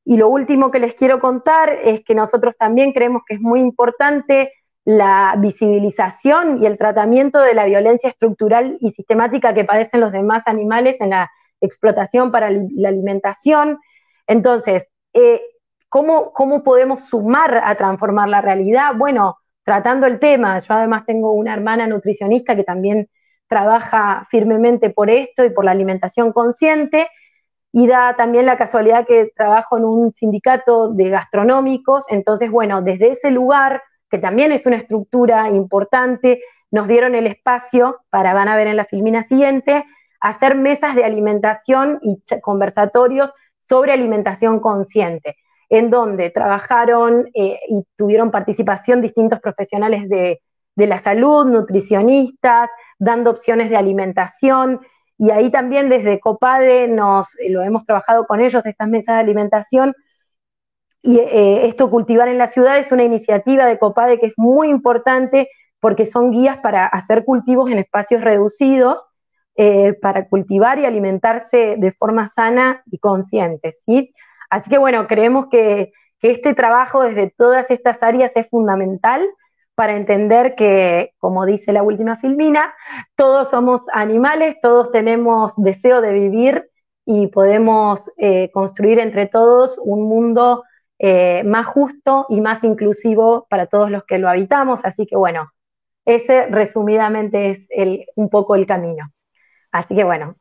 Y lo último que les quiero contar es que nosotros también creemos que es muy importante la visibilización y el tratamiento de la violencia estructural y sistemática que padecen los demás animales en la explotación para la alimentación. Entonces, eh, ¿cómo, ¿cómo podemos sumar a transformar la realidad? Bueno, tratando el tema. Yo además tengo una hermana nutricionista que también trabaja firmemente por esto y por la alimentación consciente y da también la casualidad que trabajo en un sindicato de gastronómicos, entonces, bueno, desde ese lugar, que también es una estructura importante, nos dieron el espacio para, van a ver en la filmina siguiente, hacer mesas de alimentación y conversatorios sobre alimentación consciente, en donde trabajaron eh, y tuvieron participación distintos profesionales de, de la salud, nutricionistas, dando opciones de alimentación, y ahí también desde Copade nos eh, lo hemos trabajado con ellos, estas mesas de alimentación. Y eh, esto, Cultivar en la Ciudad, es una iniciativa de Copade que es muy importante porque son guías para hacer cultivos en espacios reducidos, eh, para cultivar y alimentarse de forma sana y consciente. ¿sí? Así que bueno, creemos que, que este trabajo desde todas estas áreas es fundamental para entender que, como dice la última filmina, todos somos animales, todos tenemos deseo de vivir y podemos eh, construir entre todos un mundo eh, más justo y más inclusivo para todos los que lo habitamos. Así que bueno, ese resumidamente es el, un poco el camino. Así que bueno,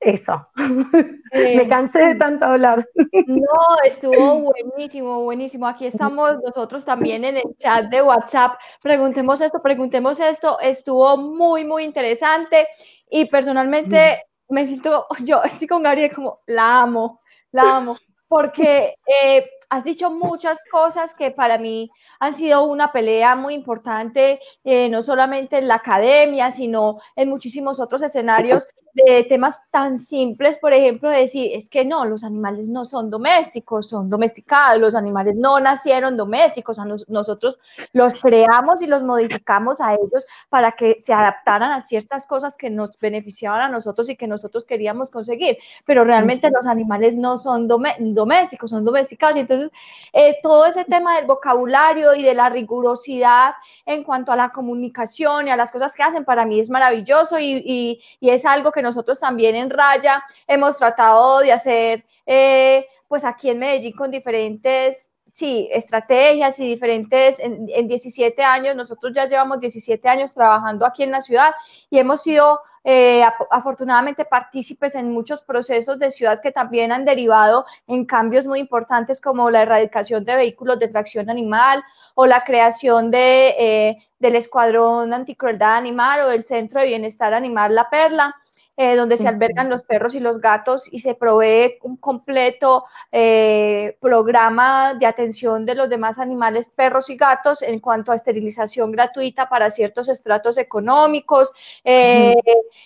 eso. Me eh, cansé de tanto hablar. No, estuvo buenísimo, buenísimo. Aquí estamos nosotros también en el chat de WhatsApp. Preguntemos esto, preguntemos esto. Estuvo muy, muy interesante y personalmente mm. me siento, yo estoy con Gabriel como, la amo, la amo, porque eh, has dicho muchas cosas que para mí han sido una pelea muy importante, eh, no solamente en la academia, sino en muchísimos otros escenarios de temas tan simples, por ejemplo, decir, es que no, los animales no son domésticos, son domesticados, los animales no nacieron domésticos, a nosotros los creamos y los modificamos a ellos para que se adaptaran a ciertas cosas que nos beneficiaban a nosotros y que nosotros queríamos conseguir, pero realmente los animales no son domésticos, son domesticados, y entonces Entonces, eh, todo ese tema del vocabulario y de la rigurosidad en cuanto a la comunicación y a las cosas que hacen, para mí es maravilloso y, es algo que nosotros también en Raya hemos tratado de hacer, eh, pues aquí en Medellín con diferentes sí, estrategias y diferentes, en, en, 17 años, nosotros ya llevamos 17 años trabajando aquí en la ciudad y hemos sido eh, afortunadamente partícipes en muchos procesos de ciudad que también han derivado en cambios muy importantes como la erradicación de vehículos de tracción animal o la creación de, eh, del Escuadrón Anticrueldad Animal o del Centro de Bienestar Animal La Perla. Eh, donde se albergan los perros y los gatos y se provee un completo eh, programa de atención de los demás animales, perros y gatos, en cuanto a esterilización gratuita para ciertos estratos económicos eh,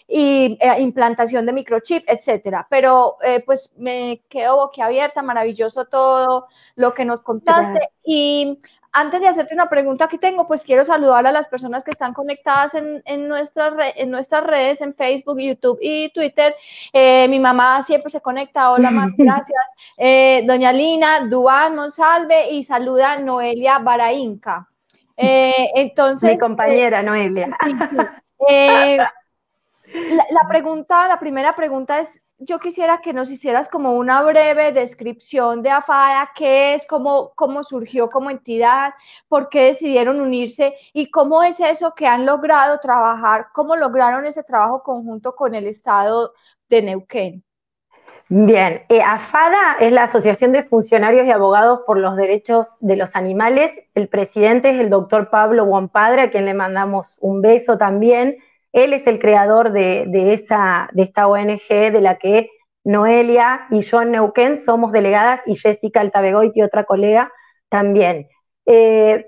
y implantación de microchip, etcétera. Pero pues me quedo boquiabierta, maravilloso todo lo que nos contaste. Y antes de hacerte una pregunta que tengo, pues quiero saludar a las personas que están conectadas en, nuestras, en nuestras redes, en Facebook, YouTube y Twitter. Eh, mi mamá siempre se conecta. Hola, más gracias. Eh, doña Lina, Duan Monsalve y saluda Noelia Barainca. Eh, entonces. Mi compañera Noelia. la pregunta, la primera pregunta es, yo quisiera que nos hicieras como una breve descripción de AFADA, qué es, cómo, cómo surgió como entidad, por qué decidieron unirse y cómo es eso que han logrado trabajar, cómo lograron ese trabajo conjunto con el Estado de Neuquén. Bien, eh, AFADA es la Asociación de Funcionarios y Abogados por los Derechos de los Animales. El presidente es el doctor Pablo Guampadre, a quien le mandamos un beso también. Él es el creador de, esa, de esta ONG de la que Noelia y yo en Neuquén somos delegadas y Jessica Altabegoit y otra colega también. Eh,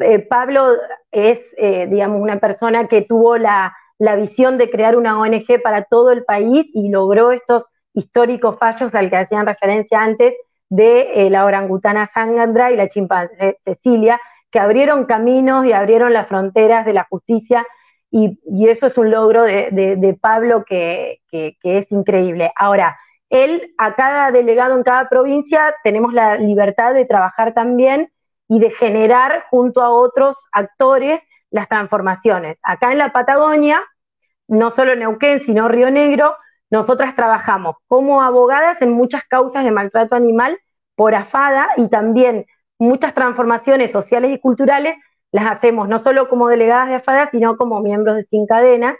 eh, Pablo es, eh, digamos, una persona que tuvo la, visión de crear una ONG para todo el país y logró estos históricos fallos al que hacían referencia antes de la orangutana Sangandra y la chimpancé Cecilia, que abrieron caminos y abrieron las fronteras de la justicia y, eso es un logro de, Pablo que, es increíble. Ahora, él, a cada delegado en cada provincia, tenemos la libertad de trabajar también y de generar junto a otros actores las transformaciones. Acá en la Patagonia, no solo Neuquén, sino Río Negro, nosotras trabajamos como abogadas en muchas causas de maltrato animal por AFADA y también muchas transformaciones sociales y culturales las hacemos no solo como delegadas de AFADA, sino como miembros de Sin Cadenas.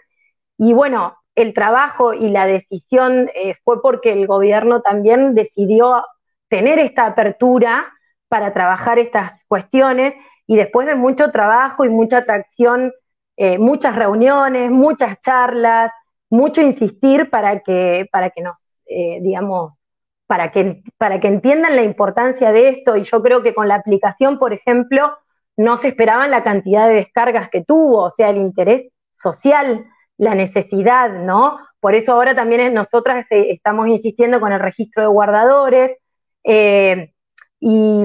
Y bueno, el trabajo y la decisión eh, fue porque el gobierno también decidió tener esta apertura para trabajar estas cuestiones y después de mucho trabajo y mucha atracción, eh, muchas reuniones, muchas charlas, mucho insistir para que, para que nos, eh, digamos, para que, para que entiendan la importancia de esto. Y yo creo que con la aplicación, por ejemplo, no se esperaban la cantidad de descargas que tuvo, o sea, el interés social, la necesidad, ¿no? Por eso ahora también nosotras eh, estamos insistiendo con el registro de guardadores eh, y,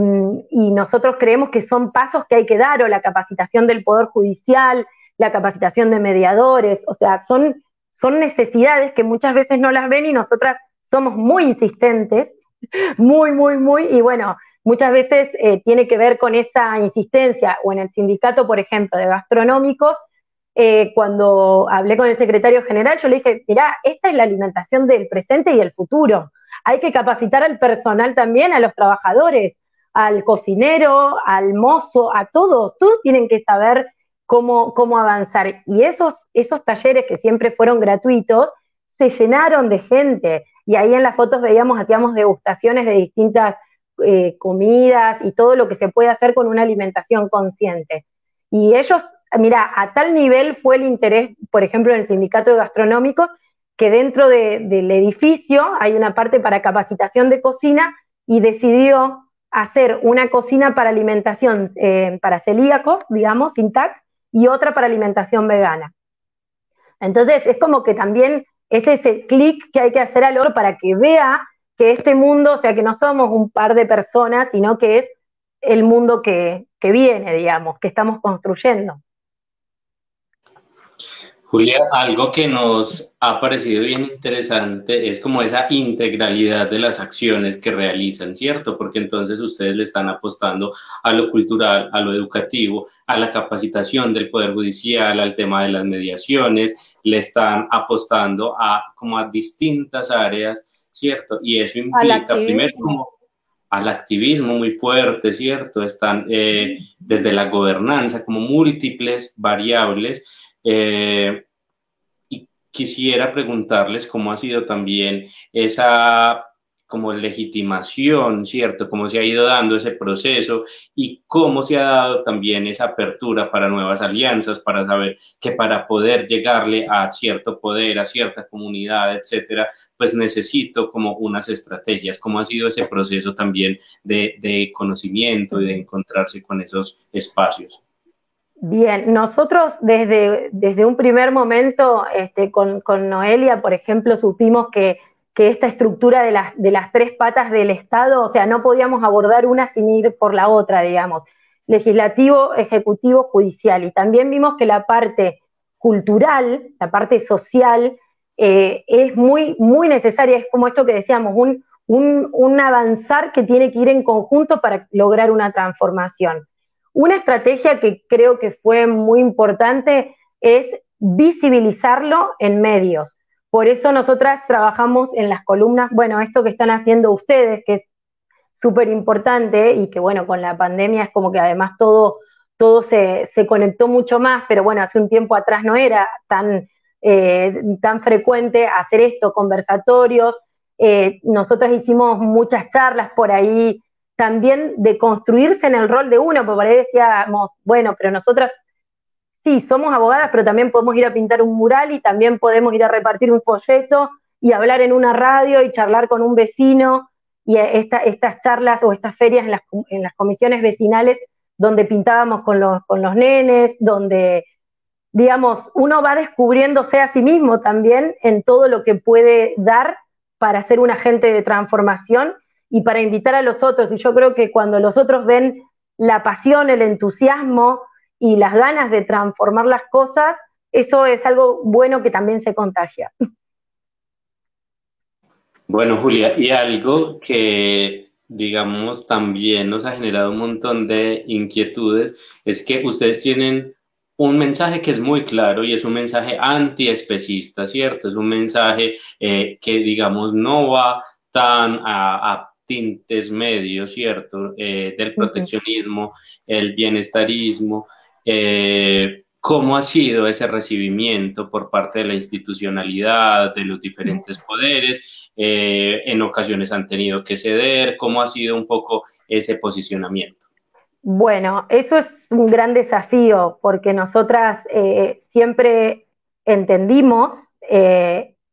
nosotros creemos que son pasos que hay que dar, o la capacitación del Poder Judicial, la capacitación de mediadores, o sea, son, son necesidades que muchas veces no las ven y nosotras somos muy insistentes, muy, muy, muy, y bueno, muchas veces eh, tiene que ver con esa insistencia, o en el sindicato, por ejemplo, de gastronómicos, eh, cuando hablé con el secretario general, yo le dije, mirá, esta es la alimentación del presente y del futuro. Hay que capacitar al personal también, a los trabajadores, al cocinero, al mozo, a todos. Todos tienen que saber cómo, cómo avanzar. Y esos, esos talleres que siempre fueron gratuitos, se llenaron de gente. Y ahí en las fotos veíamos, hacíamos degustaciones de distintas eh, comidas y todo lo que se puede hacer con una alimentación consciente. Y ellos, mira, a tal nivel fue el interés, por ejemplo, en el sindicato de gastronómicos, que dentro del edificio hay una parte para capacitación de cocina y decidió hacer una cocina para alimentación eh, para celíacos, digamos, intact, y otra para alimentación vegana. Entonces, es como que también es ese clic que hay que hacer al oro para que vea que este mundo, o sea, que no somos un par de personas, sino que es el mundo que, viene, digamos, que estamos construyendo. Julia, algo que nos ha parecido bien interesante es como esa integralidad de las acciones que realizan, ¿cierto? Porque entonces ustedes le están apostando a lo cultural, a lo educativo, a la capacitación del Poder Judicial, al tema de las mediaciones, le están apostando a como a distintas áreas, ¿cierto? Y eso implica primero al activismo muy fuerte, ¿cierto? Están eh, desde la gobernanza como múltiples variables eh, y quisiera preguntarles cómo ha sido también esa como legitimación, ¿cierto? Cómo se ha ido dando ese proceso y cómo se ha dado también esa apertura para nuevas alianzas, para saber que para poder llegarle a cierto poder, a cierta comunidad, etcétera, pues necesito como unas estrategias. ¿Cómo ha sido ese proceso también de, de conocimiento y de encontrarse con esos espacios? Bien, nosotros desde, desde un primer momento este, con, Noelia, por ejemplo, supimos que, esta estructura de las, de las tres patas del Estado, o sea, no podíamos abordar una sin ir por la otra, digamos, legislativo, ejecutivo, judicial. Y también vimos que la parte cultural, la parte social, eh, es muy, muy necesaria, es como esto que decíamos, un, un, un avanzar que tiene que ir en conjunto para lograr una transformación. Una estrategia que creo que fue muy importante es visibilizarlo en medios. Por eso nosotras trabajamos en las columnas, bueno, esto que están haciendo ustedes, que es súper importante y que bueno, con la pandemia es como que además todo, todo se, conectó mucho más, pero bueno, hace un tiempo atrás no era tan, eh, tan frecuente hacer esto, conversatorios. Eh, nosotras hicimos muchas charlas por ahí también de construirse en el rol de uno, porque por ahí decíamos, bueno, pero nosotras sí, somos abogadas, pero también podemos ir a pintar un mural y también podemos ir a repartir un folleto y hablar en una radio y charlar con un vecino y estas charlas o estas ferias en las, en las, comisiones vecinales donde pintábamos con los, con los nenes, donde, digamos, uno va descubriéndose a sí mismo también en todo lo que puede dar para ser un agente de transformación y para invitar a los otros. Y yo creo que cuando los otros ven la pasión, el entusiasmo y las ganas de transformar las cosas, eso es algo bueno que también se contagia. Bueno, Julia, y algo que digamos también nos ha generado un montón de inquietudes es que ustedes tienen un mensaje que es muy claro y es un mensaje antiespecista, ¿cierto? Es un mensaje eh, que, digamos, no va tan a tintes medios, ¿cierto? Eh, del proteccionismo, el bienestarismo. Eh, ¿Cómo ha sido ese recibimiento por parte de la institucionalidad, de los diferentes poderes? Eh, en ocasiones han tenido que ceder. ¿Cómo ha sido un poco ese posicionamiento? Bueno, eso es un gran desafío porque nosotras siempre entendimos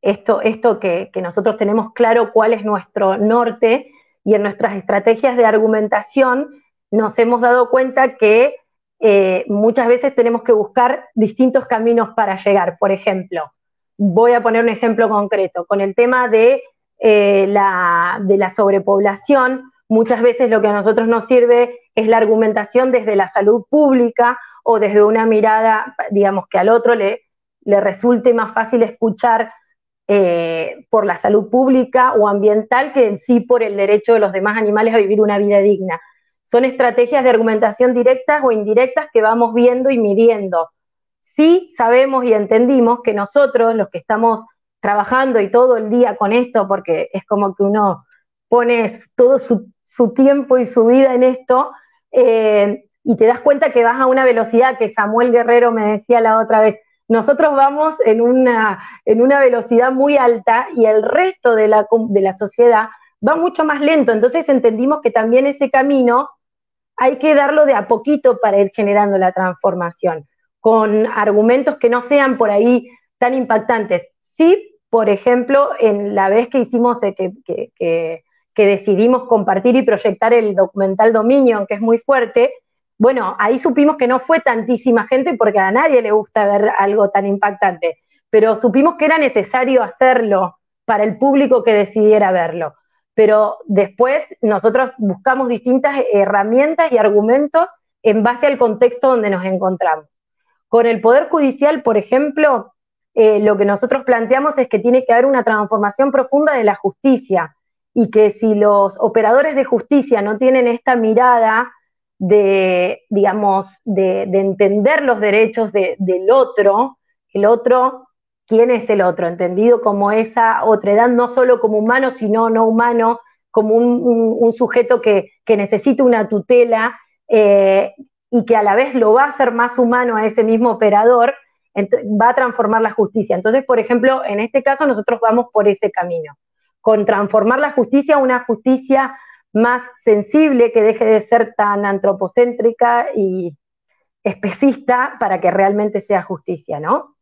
esto, esto que, que, nosotros tenemos claro cuál es nuestro norte y en nuestras estrategias de argumentación nos hemos dado cuenta que eh, muchas veces tenemos que buscar distintos caminos para llegar. Por ejemplo, voy a poner un ejemplo concreto, con el tema de, eh, la, de la sobrepoblación, muchas veces lo que a nosotros nos sirve es la argumentación desde la salud pública o desde una mirada, digamos, que al otro le, resulte más fácil escuchar eh, por la salud pública o ambiental que en sí por el derecho de los demás animales a vivir una vida digna. Son estrategias de argumentación directas o indirectas que vamos viendo y midiendo. Sí sabemos y entendimos que nosotros, los que estamos trabajando y todo el día con esto, porque es como que uno pone todo su, tiempo y su vida en esto, eh, y te das cuenta que vas a una velocidad que Samuel Guerrero me decía la otra vez, nosotros vamos en una, en una velocidad muy alta y el resto de la, de la sociedad va mucho más lento. Entonces entendimos que también ese camino hay que darlo de a poquito para ir generando la transformación, con argumentos que no sean por ahí tan impactantes. Sí, por ejemplo, en la vez que hicimos, eh, que, que, decidimos compartir y proyectar el documental Dominion, que es muy fuerte, bueno, ahí supimos que no fue tantísima gente porque a nadie le gusta ver algo tan impactante, pero supimos que era necesario hacerlo para el público que decidiera verlo. Pero después nosotros buscamos distintas herramientas y argumentos en base al contexto donde nos encontramos. Con el Poder Judicial, por ejemplo, eh, lo que nosotros planteamos es que tiene que haber una transformación profunda de la justicia y que si los operadores de justicia no tienen esta mirada de, digamos, de, entender los derechos del otro, el otro, ¿quién es el otro? Entendido como esa otredad, no solo como humano, sino no humano, como un, sujeto que, necesita una tutela eh, y que a la vez lo va a hacer más humano a ese mismo operador, va a transformar la justicia. Entonces, por ejemplo, en este caso nosotros vamos por ese camino, con transformar la justicia a una justicia más sensible, que deje de ser tan antropocéntrica y especista para que realmente sea justicia, ¿no?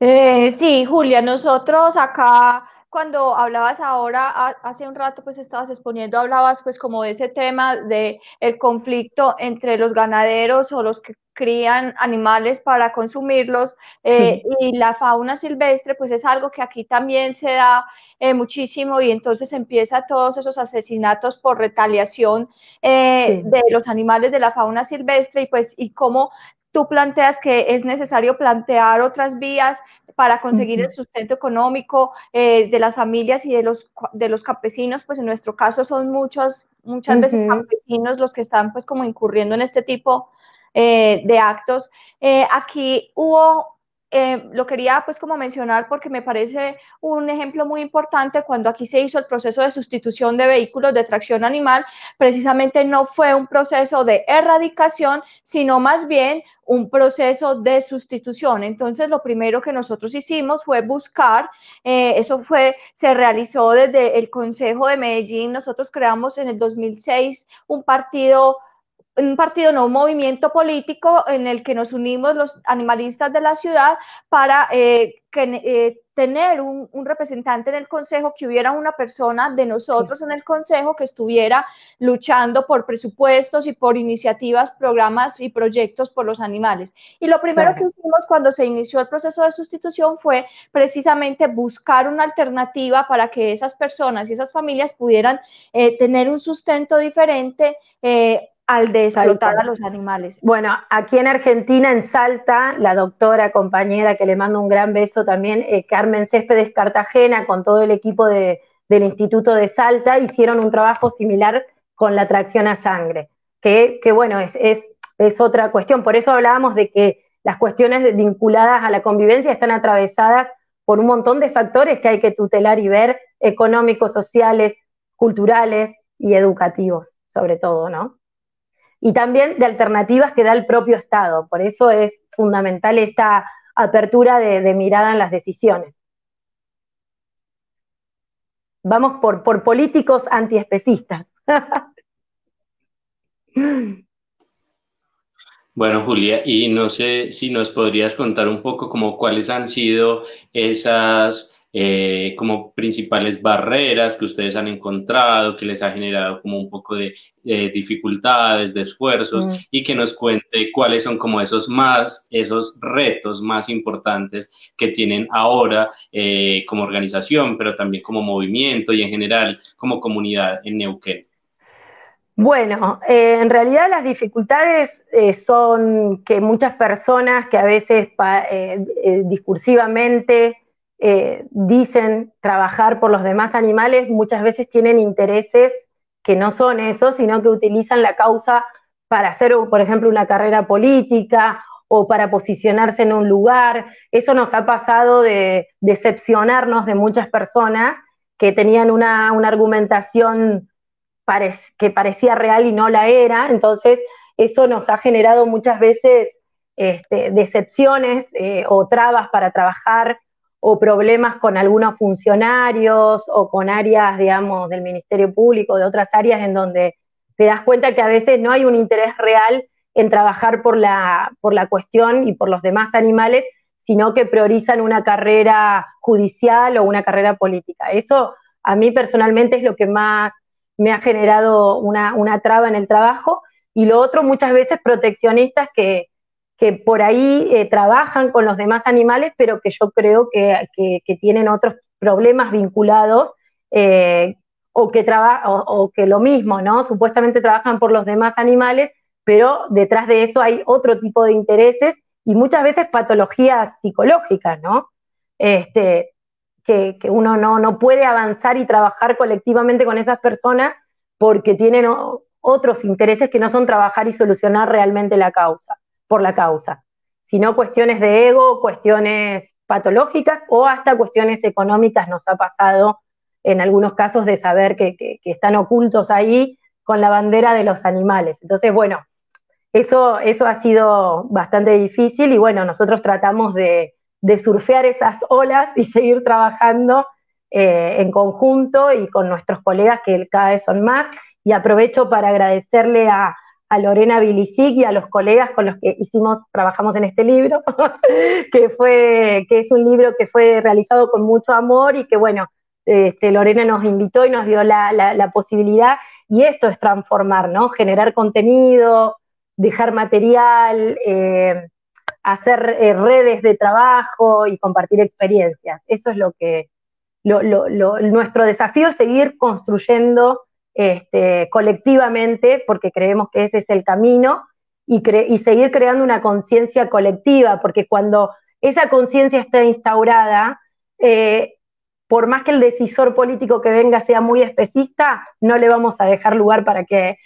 Eh, sí, Julia, nosotros acá cuando hablabas ahora, hace un rato, pues estabas exponiendo, hablabas pues como de ese tema de el conflicto entre los ganaderos o los que crían animales para consumirlos eh, y la fauna silvestre, pues es algo que aquí también se da eh, muchísimo y entonces empieza todos esos asesinatos por retaliación eh, de los animales de la fauna silvestre y pues y cómo tú planteas que es necesario plantear otras vías para conseguir el sustento económico eh, de las familias y de los, de los campesinos, pues en nuestro caso son muchos, muchas veces campesinos los que están pues como incurriendo en este tipo eh, de actos. Eh, aquí hubo eh, lo quería pues como mencionar porque me parece un ejemplo muy importante cuando aquí se hizo el proceso de sustitución de vehículos de tracción animal, precisamente no fue un proceso de erradicación, sino más bien un proceso de sustitución. Entonces, lo primero que nosotros hicimos fue buscar, eh, eso fue, se realizó desde el Consejo de Medellín, nosotros creamos en el 2006 un partido un partido, no un movimiento político en el que nos unimos los animalistas de la ciudad para eh, eh, tener un, representante en el consejo, que hubiera una persona de nosotros en el consejo que estuviera luchando por presupuestos y por iniciativas, programas y proyectos por los animales. Y lo primero que hicimos cuando se inició el proceso de sustitución fue precisamente buscar una alternativa para que esas personas y esas familias pudieran eh, tener un sustento diferente al de explotar a los animales. Bueno, aquí en Argentina, en Salta, la doctora, compañera, que le mando un gran beso también, eh, Carmen Céspedes Cartagena, con todo el equipo del Instituto de Salta, hicieron un trabajo similar con la tracción a sangre, que, bueno, es, es, otra cuestión. Por eso hablábamos de que las cuestiones vinculadas a la convivencia están atravesadas por un montón de factores que hay que tutelar y ver, económicos, sociales, culturales y educativos, sobre todo, ¿no? Y también de alternativas que da el propio Estado. Por eso es fundamental esta apertura de, mirada en las decisiones. Vamos por, por políticos antiespecistas. Bueno, Julia, y no sé si nos podrías contar un poco como cuáles han sido esas eh, como principales barreras que ustedes han encontrado, que les ha generado como un poco de dificultades, de esfuerzos, mm. y que nos cuente cuáles son como esos más, esos retos más importantes que tienen ahora eh, como organización, pero también como movimiento y en general como comunidad en Neuquén. Bueno, eh, en realidad las dificultades son que muchas personas que a veces discursivamente eh, dicen trabajar por los demás animales, muchas veces tienen intereses que no son esos, sino que utilizan la causa para hacer, por ejemplo, una carrera política o para posicionarse en un lugar. Eso nos ha pasado de decepcionarnos de muchas personas que tenían una, argumentación que parecía real y no la era. Entonces, eso nos ha generado muchas veces este, decepciones eh, o trabas para trabajar o problemas con algunos funcionarios o con áreas, digamos, del Ministerio Público, de otras áreas en donde te das cuenta que a veces no hay un interés real en trabajar por la, por la cuestión y por los demás animales, sino que priorizan una carrera judicial o una carrera política. Eso a mí personalmente es lo que más me ha generado una, una traba en el trabajo. Y lo otro, muchas veces proteccionistas que, que por ahí eh, trabajan con los demás animales, pero que yo creo que, tienen otros problemas vinculados eh, o, que o, que lo mismo, ¿no? Supuestamente trabajan por los demás animales, pero detrás de eso hay otro tipo de intereses y muchas veces patologías psicológicas, ¿no? Este, que, uno no, no, puede avanzar y trabajar colectivamente con esas personas porque tienen otros intereses que no son trabajar y solucionar realmente la causa, por la causa, sino cuestiones de ego, cuestiones patológicas o hasta cuestiones económicas nos ha pasado en algunos casos de saber que, están ocultos ahí con la bandera de los animales. Entonces, bueno, eso, eso ha sido bastante difícil y bueno, nosotros tratamos de, surfear esas olas y seguir trabajando eh, en conjunto y con nuestros colegas que cada vez son más y aprovecho para agradecerle a, Lorena Bilicic y a los colegas con los que hicimos, trabajamos en este libro, que fue, que es un libro que fue realizado con mucho amor y que bueno, este, Lorena nos invitó y nos dio la, posibilidad, y esto es transformar, ¿no? Generar contenido, dejar material, eh, hacer eh, redes de trabajo y compartir experiencias. Eso es lo que, nuestro desafío es seguir construyendo este, colectivamente, porque creemos que ese es el camino, y, seguir creando una conciencia colectiva, porque cuando esa conciencia está instaurada, eh, por más que el decisor político que venga sea muy especista, no le vamos a dejar lugar para que,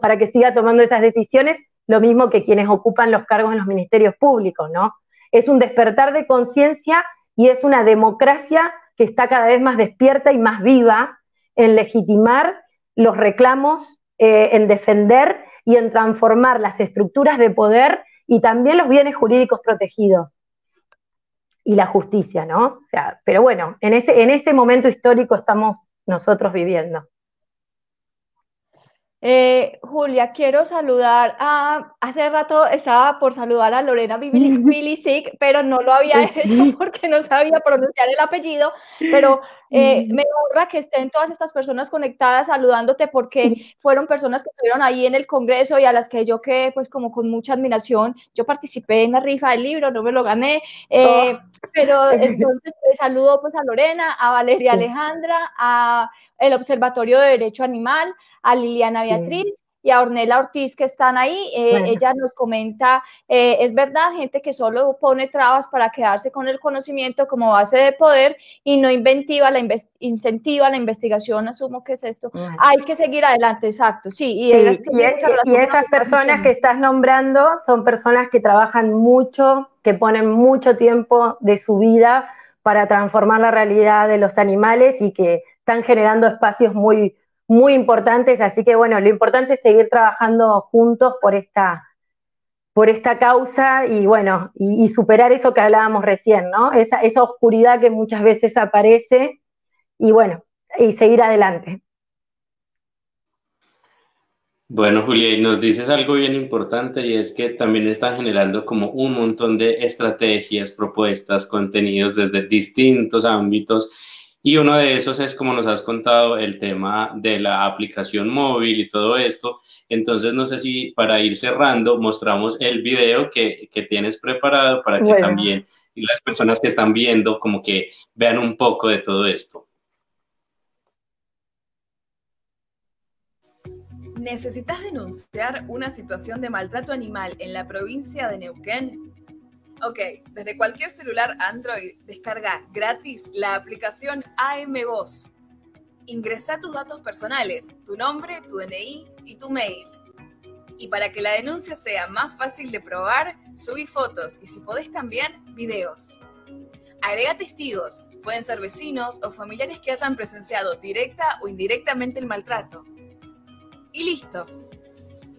para que siga tomando esas decisiones, lo mismo que quienes ocupan los cargos en los ministerios públicos, ¿no? Es un despertar de conciencia y es una democracia que está cada vez más despierta y más viva en legitimar los reclamos, eh, en defender y en transformar las estructuras de poder y también los bienes jurídicos protegidos y la justicia, ¿no? O sea, pero bueno, en ese, en ese momento histórico estamos nosotros viviendo. Eh, Julia, quiero saludar a, hace rato estaba por saludar a Lorena Bilisic, pero no lo había hecho porque no sabía pronunciar el apellido, pero eh, me honra que estén todas estas personas conectadas saludándote porque fueron personas que estuvieron ahí en el Congreso y a las que yo que pues como con mucha admiración, yo participé en la rifa del libro, no me lo gané, eh, oh. pero entonces saludo pues a Lorena, a Valeria Alejandra, a el Observatorio de Derecho Animal, a Liliana Beatriz y a Ornella Ortiz que están ahí. Eh, ella nos comenta, eh, es verdad, gente que solo pone trabas para quedarse con el conocimiento como base de poder y no inventiva la incentiva la investigación, asumo que es esto. Hay que seguir adelante, exacto, sí. Y, y esas personas que estás nombrando son personas que trabajan mucho, que ponen mucho tiempo de su vida para transformar la realidad de los animales y que están generando espacios muy muy importantes, así que bueno, lo importante es seguir trabajando juntos por esta, por esta causa y bueno, y, superar eso que hablábamos recién, ¿no? Esa, oscuridad que muchas veces aparece y bueno, y seguir adelante. Bueno, Julia, y nos dices algo bien importante y es que también están generando como un montón de estrategias, propuestas, contenidos desde distintos ámbitos y uno de esos es, como nos has contado, el tema de la aplicación móvil y todo esto. Entonces, no sé si para ir cerrando, mostramos el video que, tienes preparado para que también las personas que están viendo como que vean un poco de todo esto. ¿Necesitas denunciar una situación de maltrato animal en la provincia de Neuquén? Ok, desde cualquier celular Android descarga gratis la aplicación AM Voz. Ingresa tus datos personales, tu nombre, tu DNI y tu mail. Y para que la denuncia sea más fácil de probar, subí fotos y si podés también, videos. Agrega testigos, pueden ser vecinos o familiares que hayan presenciado directa o indirectamente el maltrato. Y listo,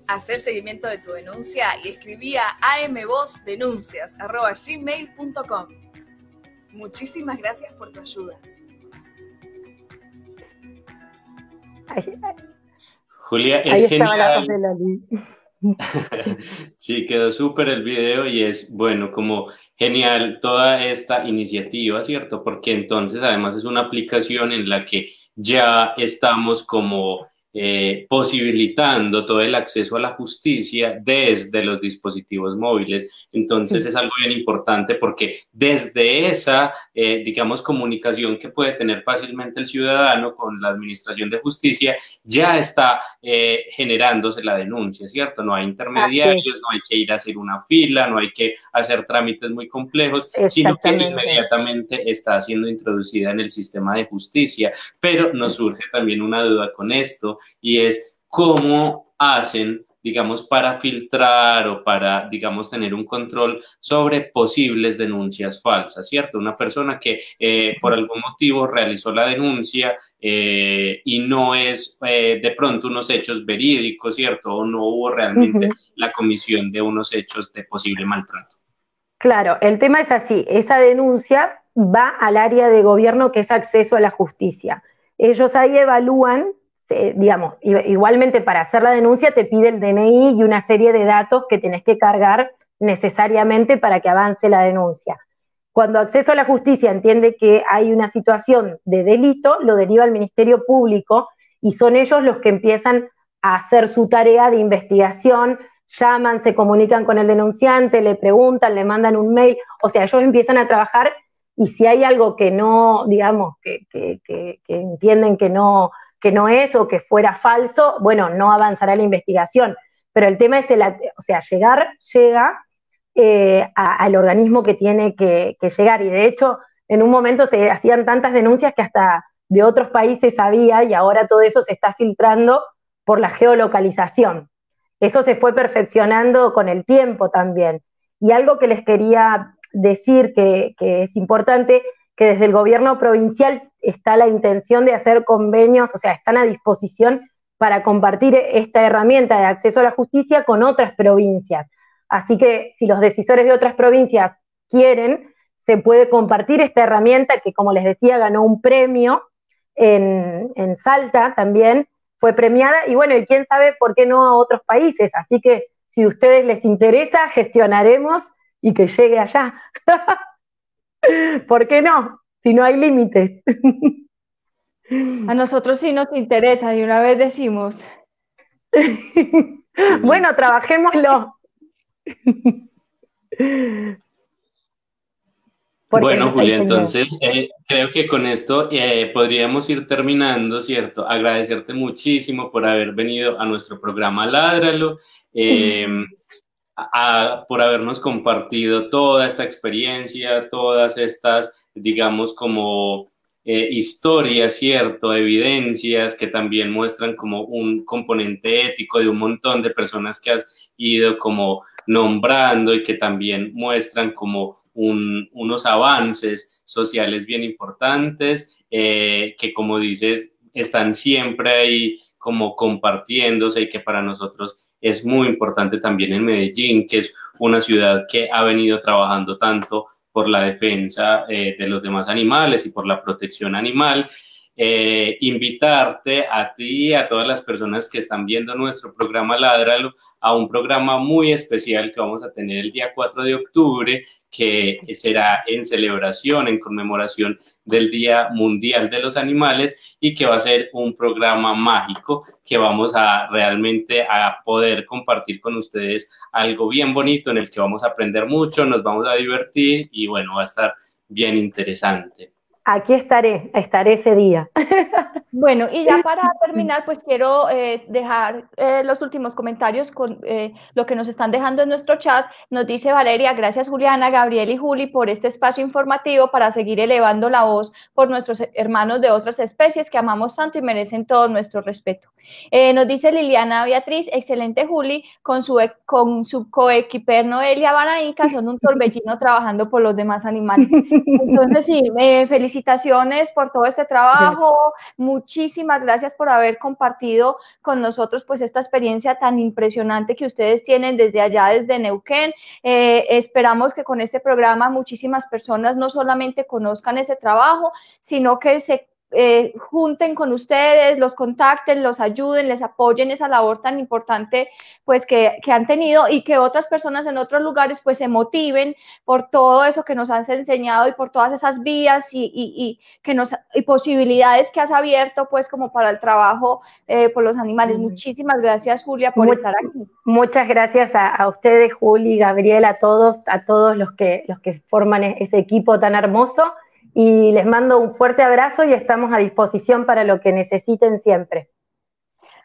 Haz el seguimiento de tu denuncia y escribí a amvozdenuncias.gmail.com. Muchísimas gracias por tu ayuda. Julia, es genial. sí, quedó súper el video y es, bueno, como genial toda esta iniciativa, ¿cierto? Porque entonces además es una aplicación en la que ya estamos como eh, posibilitando todo el acceso a la justicia desde los dispositivos móviles. Entonces es algo bien importante porque desde esa, eh, digamos, comunicación que puede tener fácilmente el ciudadano con la Administración de Justicia, ya está eh, generándose la denuncia, ¿cierto? No hay intermediarios, no hay que ir a hacer una fila, no hay que hacer trámites muy complejos, sino que inmediatamente está siendo introducida en el sistema de justicia. Pero nos surge también una duda con esto y es cómo hacen digamos, para filtrar o para, digamos, tener un control sobre posibles denuncias falsas, ¿cierto? Una persona que eh, por algún motivo realizó la denuncia eh, y no es eh, de pronto unos hechos verídicos, ¿cierto? O no hubo realmente la comisión de unos hechos de posible maltrato. Claro, el tema es así, esa denuncia va al área de gobierno que es acceso a la justicia. Ellos ahí evalúan digamos, igualmente para hacer la denuncia te pide el DNI y una serie de datos que tenés que cargar necesariamente para que avance la denuncia. Cuando acceso a la justicia entiende que hay una situación de delito, lo deriva al Ministerio Público y son ellos los que empiezan a hacer su tarea de investigación, llaman, se comunican con el denunciante, le preguntan, le mandan un mail, o sea, ellos empiezan a trabajar y si hay algo que no, digamos, que, que entienden que no, que no es o que fuera falso, bueno, no avanzará la investigación. Pero el tema es, el, o sea, llegar, llega eh, al organismo que tiene que, llegar. Y de hecho, en un momento se hacían tantas denuncias que hasta de otros países había y ahora todo eso se está filtrando por la geolocalización. Eso se fue perfeccionando con el tiempo también. Y algo que les quería decir que, que es importante, que desde el gobierno provincial está la intención de hacer convenios, o sea, están a disposición para compartir esta herramienta de acceso a la justicia con otras provincias. Así que si los decisores de otras provincias quieren, se puede compartir esta herramienta que, como les decía, ganó un premio en, Salta también, fue premiada y bueno, y quién sabe por qué no a otros países. Así que si a ustedes les interesa, gestionaremos y que llegue allá. ¿Por qué no? Si no hay límites. A nosotros sí nos interesa y una vez decimos. bueno, trabajémoslo. bueno, Julia, entonces eh, creo que con esto eh, podríamos ir terminando, ¿cierto? Agradecerte muchísimo por haber venido a nuestro programa Ládralo. Eh, por habernos compartido toda esta experiencia, todas estas, digamos, como eh, historias, ¿cierto? Evidencias que también muestran como un componente ético de un montón de personas que has ido como nombrando y que también muestran como unos avances sociales bien importantes, eh, que como dices, están siempre ahí como compartiéndose y que para nosotros es muy importante también en Medellín, que es una ciudad que ha venido trabajando tanto por la defensa eh, de los demás animales y por la protección animal eh, invitarte a ti y a todas las personas que están viendo nuestro programa Ládralo a un programa muy especial que vamos a tener el día 4 de octubre, que será en celebración, en conmemoración del Día Mundial de los Animales y que va a ser un programa mágico que vamos a realmente a poder compartir con ustedes algo bien bonito en el que vamos a aprender mucho, nos vamos a divertir y bueno, va a estar bien interesante. Aquí estaré, estaré ese día. Bueno, y ya para terminar, pues quiero eh, dejar eh, los últimos comentarios con eh, lo que nos están dejando en nuestro chat. Nos dice Valeria, gracias Juliana, Gabriel y Juli por este espacio informativo para seguir elevando la voz por nuestros hermanos de otras especies que amamos tanto y merecen todo nuestro respeto. Nos dice Liliana Beatriz, excelente Juli, con su, e, con su coequiper Noelia Banaíca, son un torbellino trabajando por los demás animales. Entonces, sí, felicitaciones por todo este trabajo. Muchísimas gracias por haber compartido con nosotros pues esta experiencia tan impresionante que ustedes tienen desde allá, desde Neuquén. Eh, esperamos que con este programa muchísimas personas no solamente conozcan ese trabajo, sino que se eh, junten con ustedes, los contacten, los ayuden, les apoyen esa labor tan importante pues que, han tenido y que otras personas en otros lugares pues se motiven por todo eso que nos has enseñado y por todas esas vías y, que nos, y posibilidades que has abierto pues como para el trabajo eh, por los animales. Muchísimas gracias Julia por estar aquí. Muchas gracias a, ustedes Juli, Gabriel, a todos, a todos los que, los que forman e-, ese equipo tan hermoso y les mando un fuerte abrazo y estamos a disposición para lo que necesiten siempre.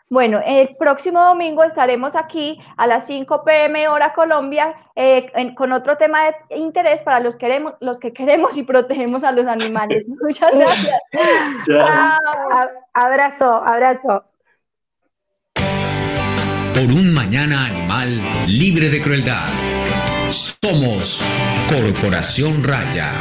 Bueno, el próximo domingo estaremos aquí a las 5 pm hora Colombia eh, con otro tema de interés para los, queremos, los que queremos y protegemos a los animales. Muchas gracias. Abrazo, abrazo. Por un mañana animal libre de crueldad. Somos Corporación Raya.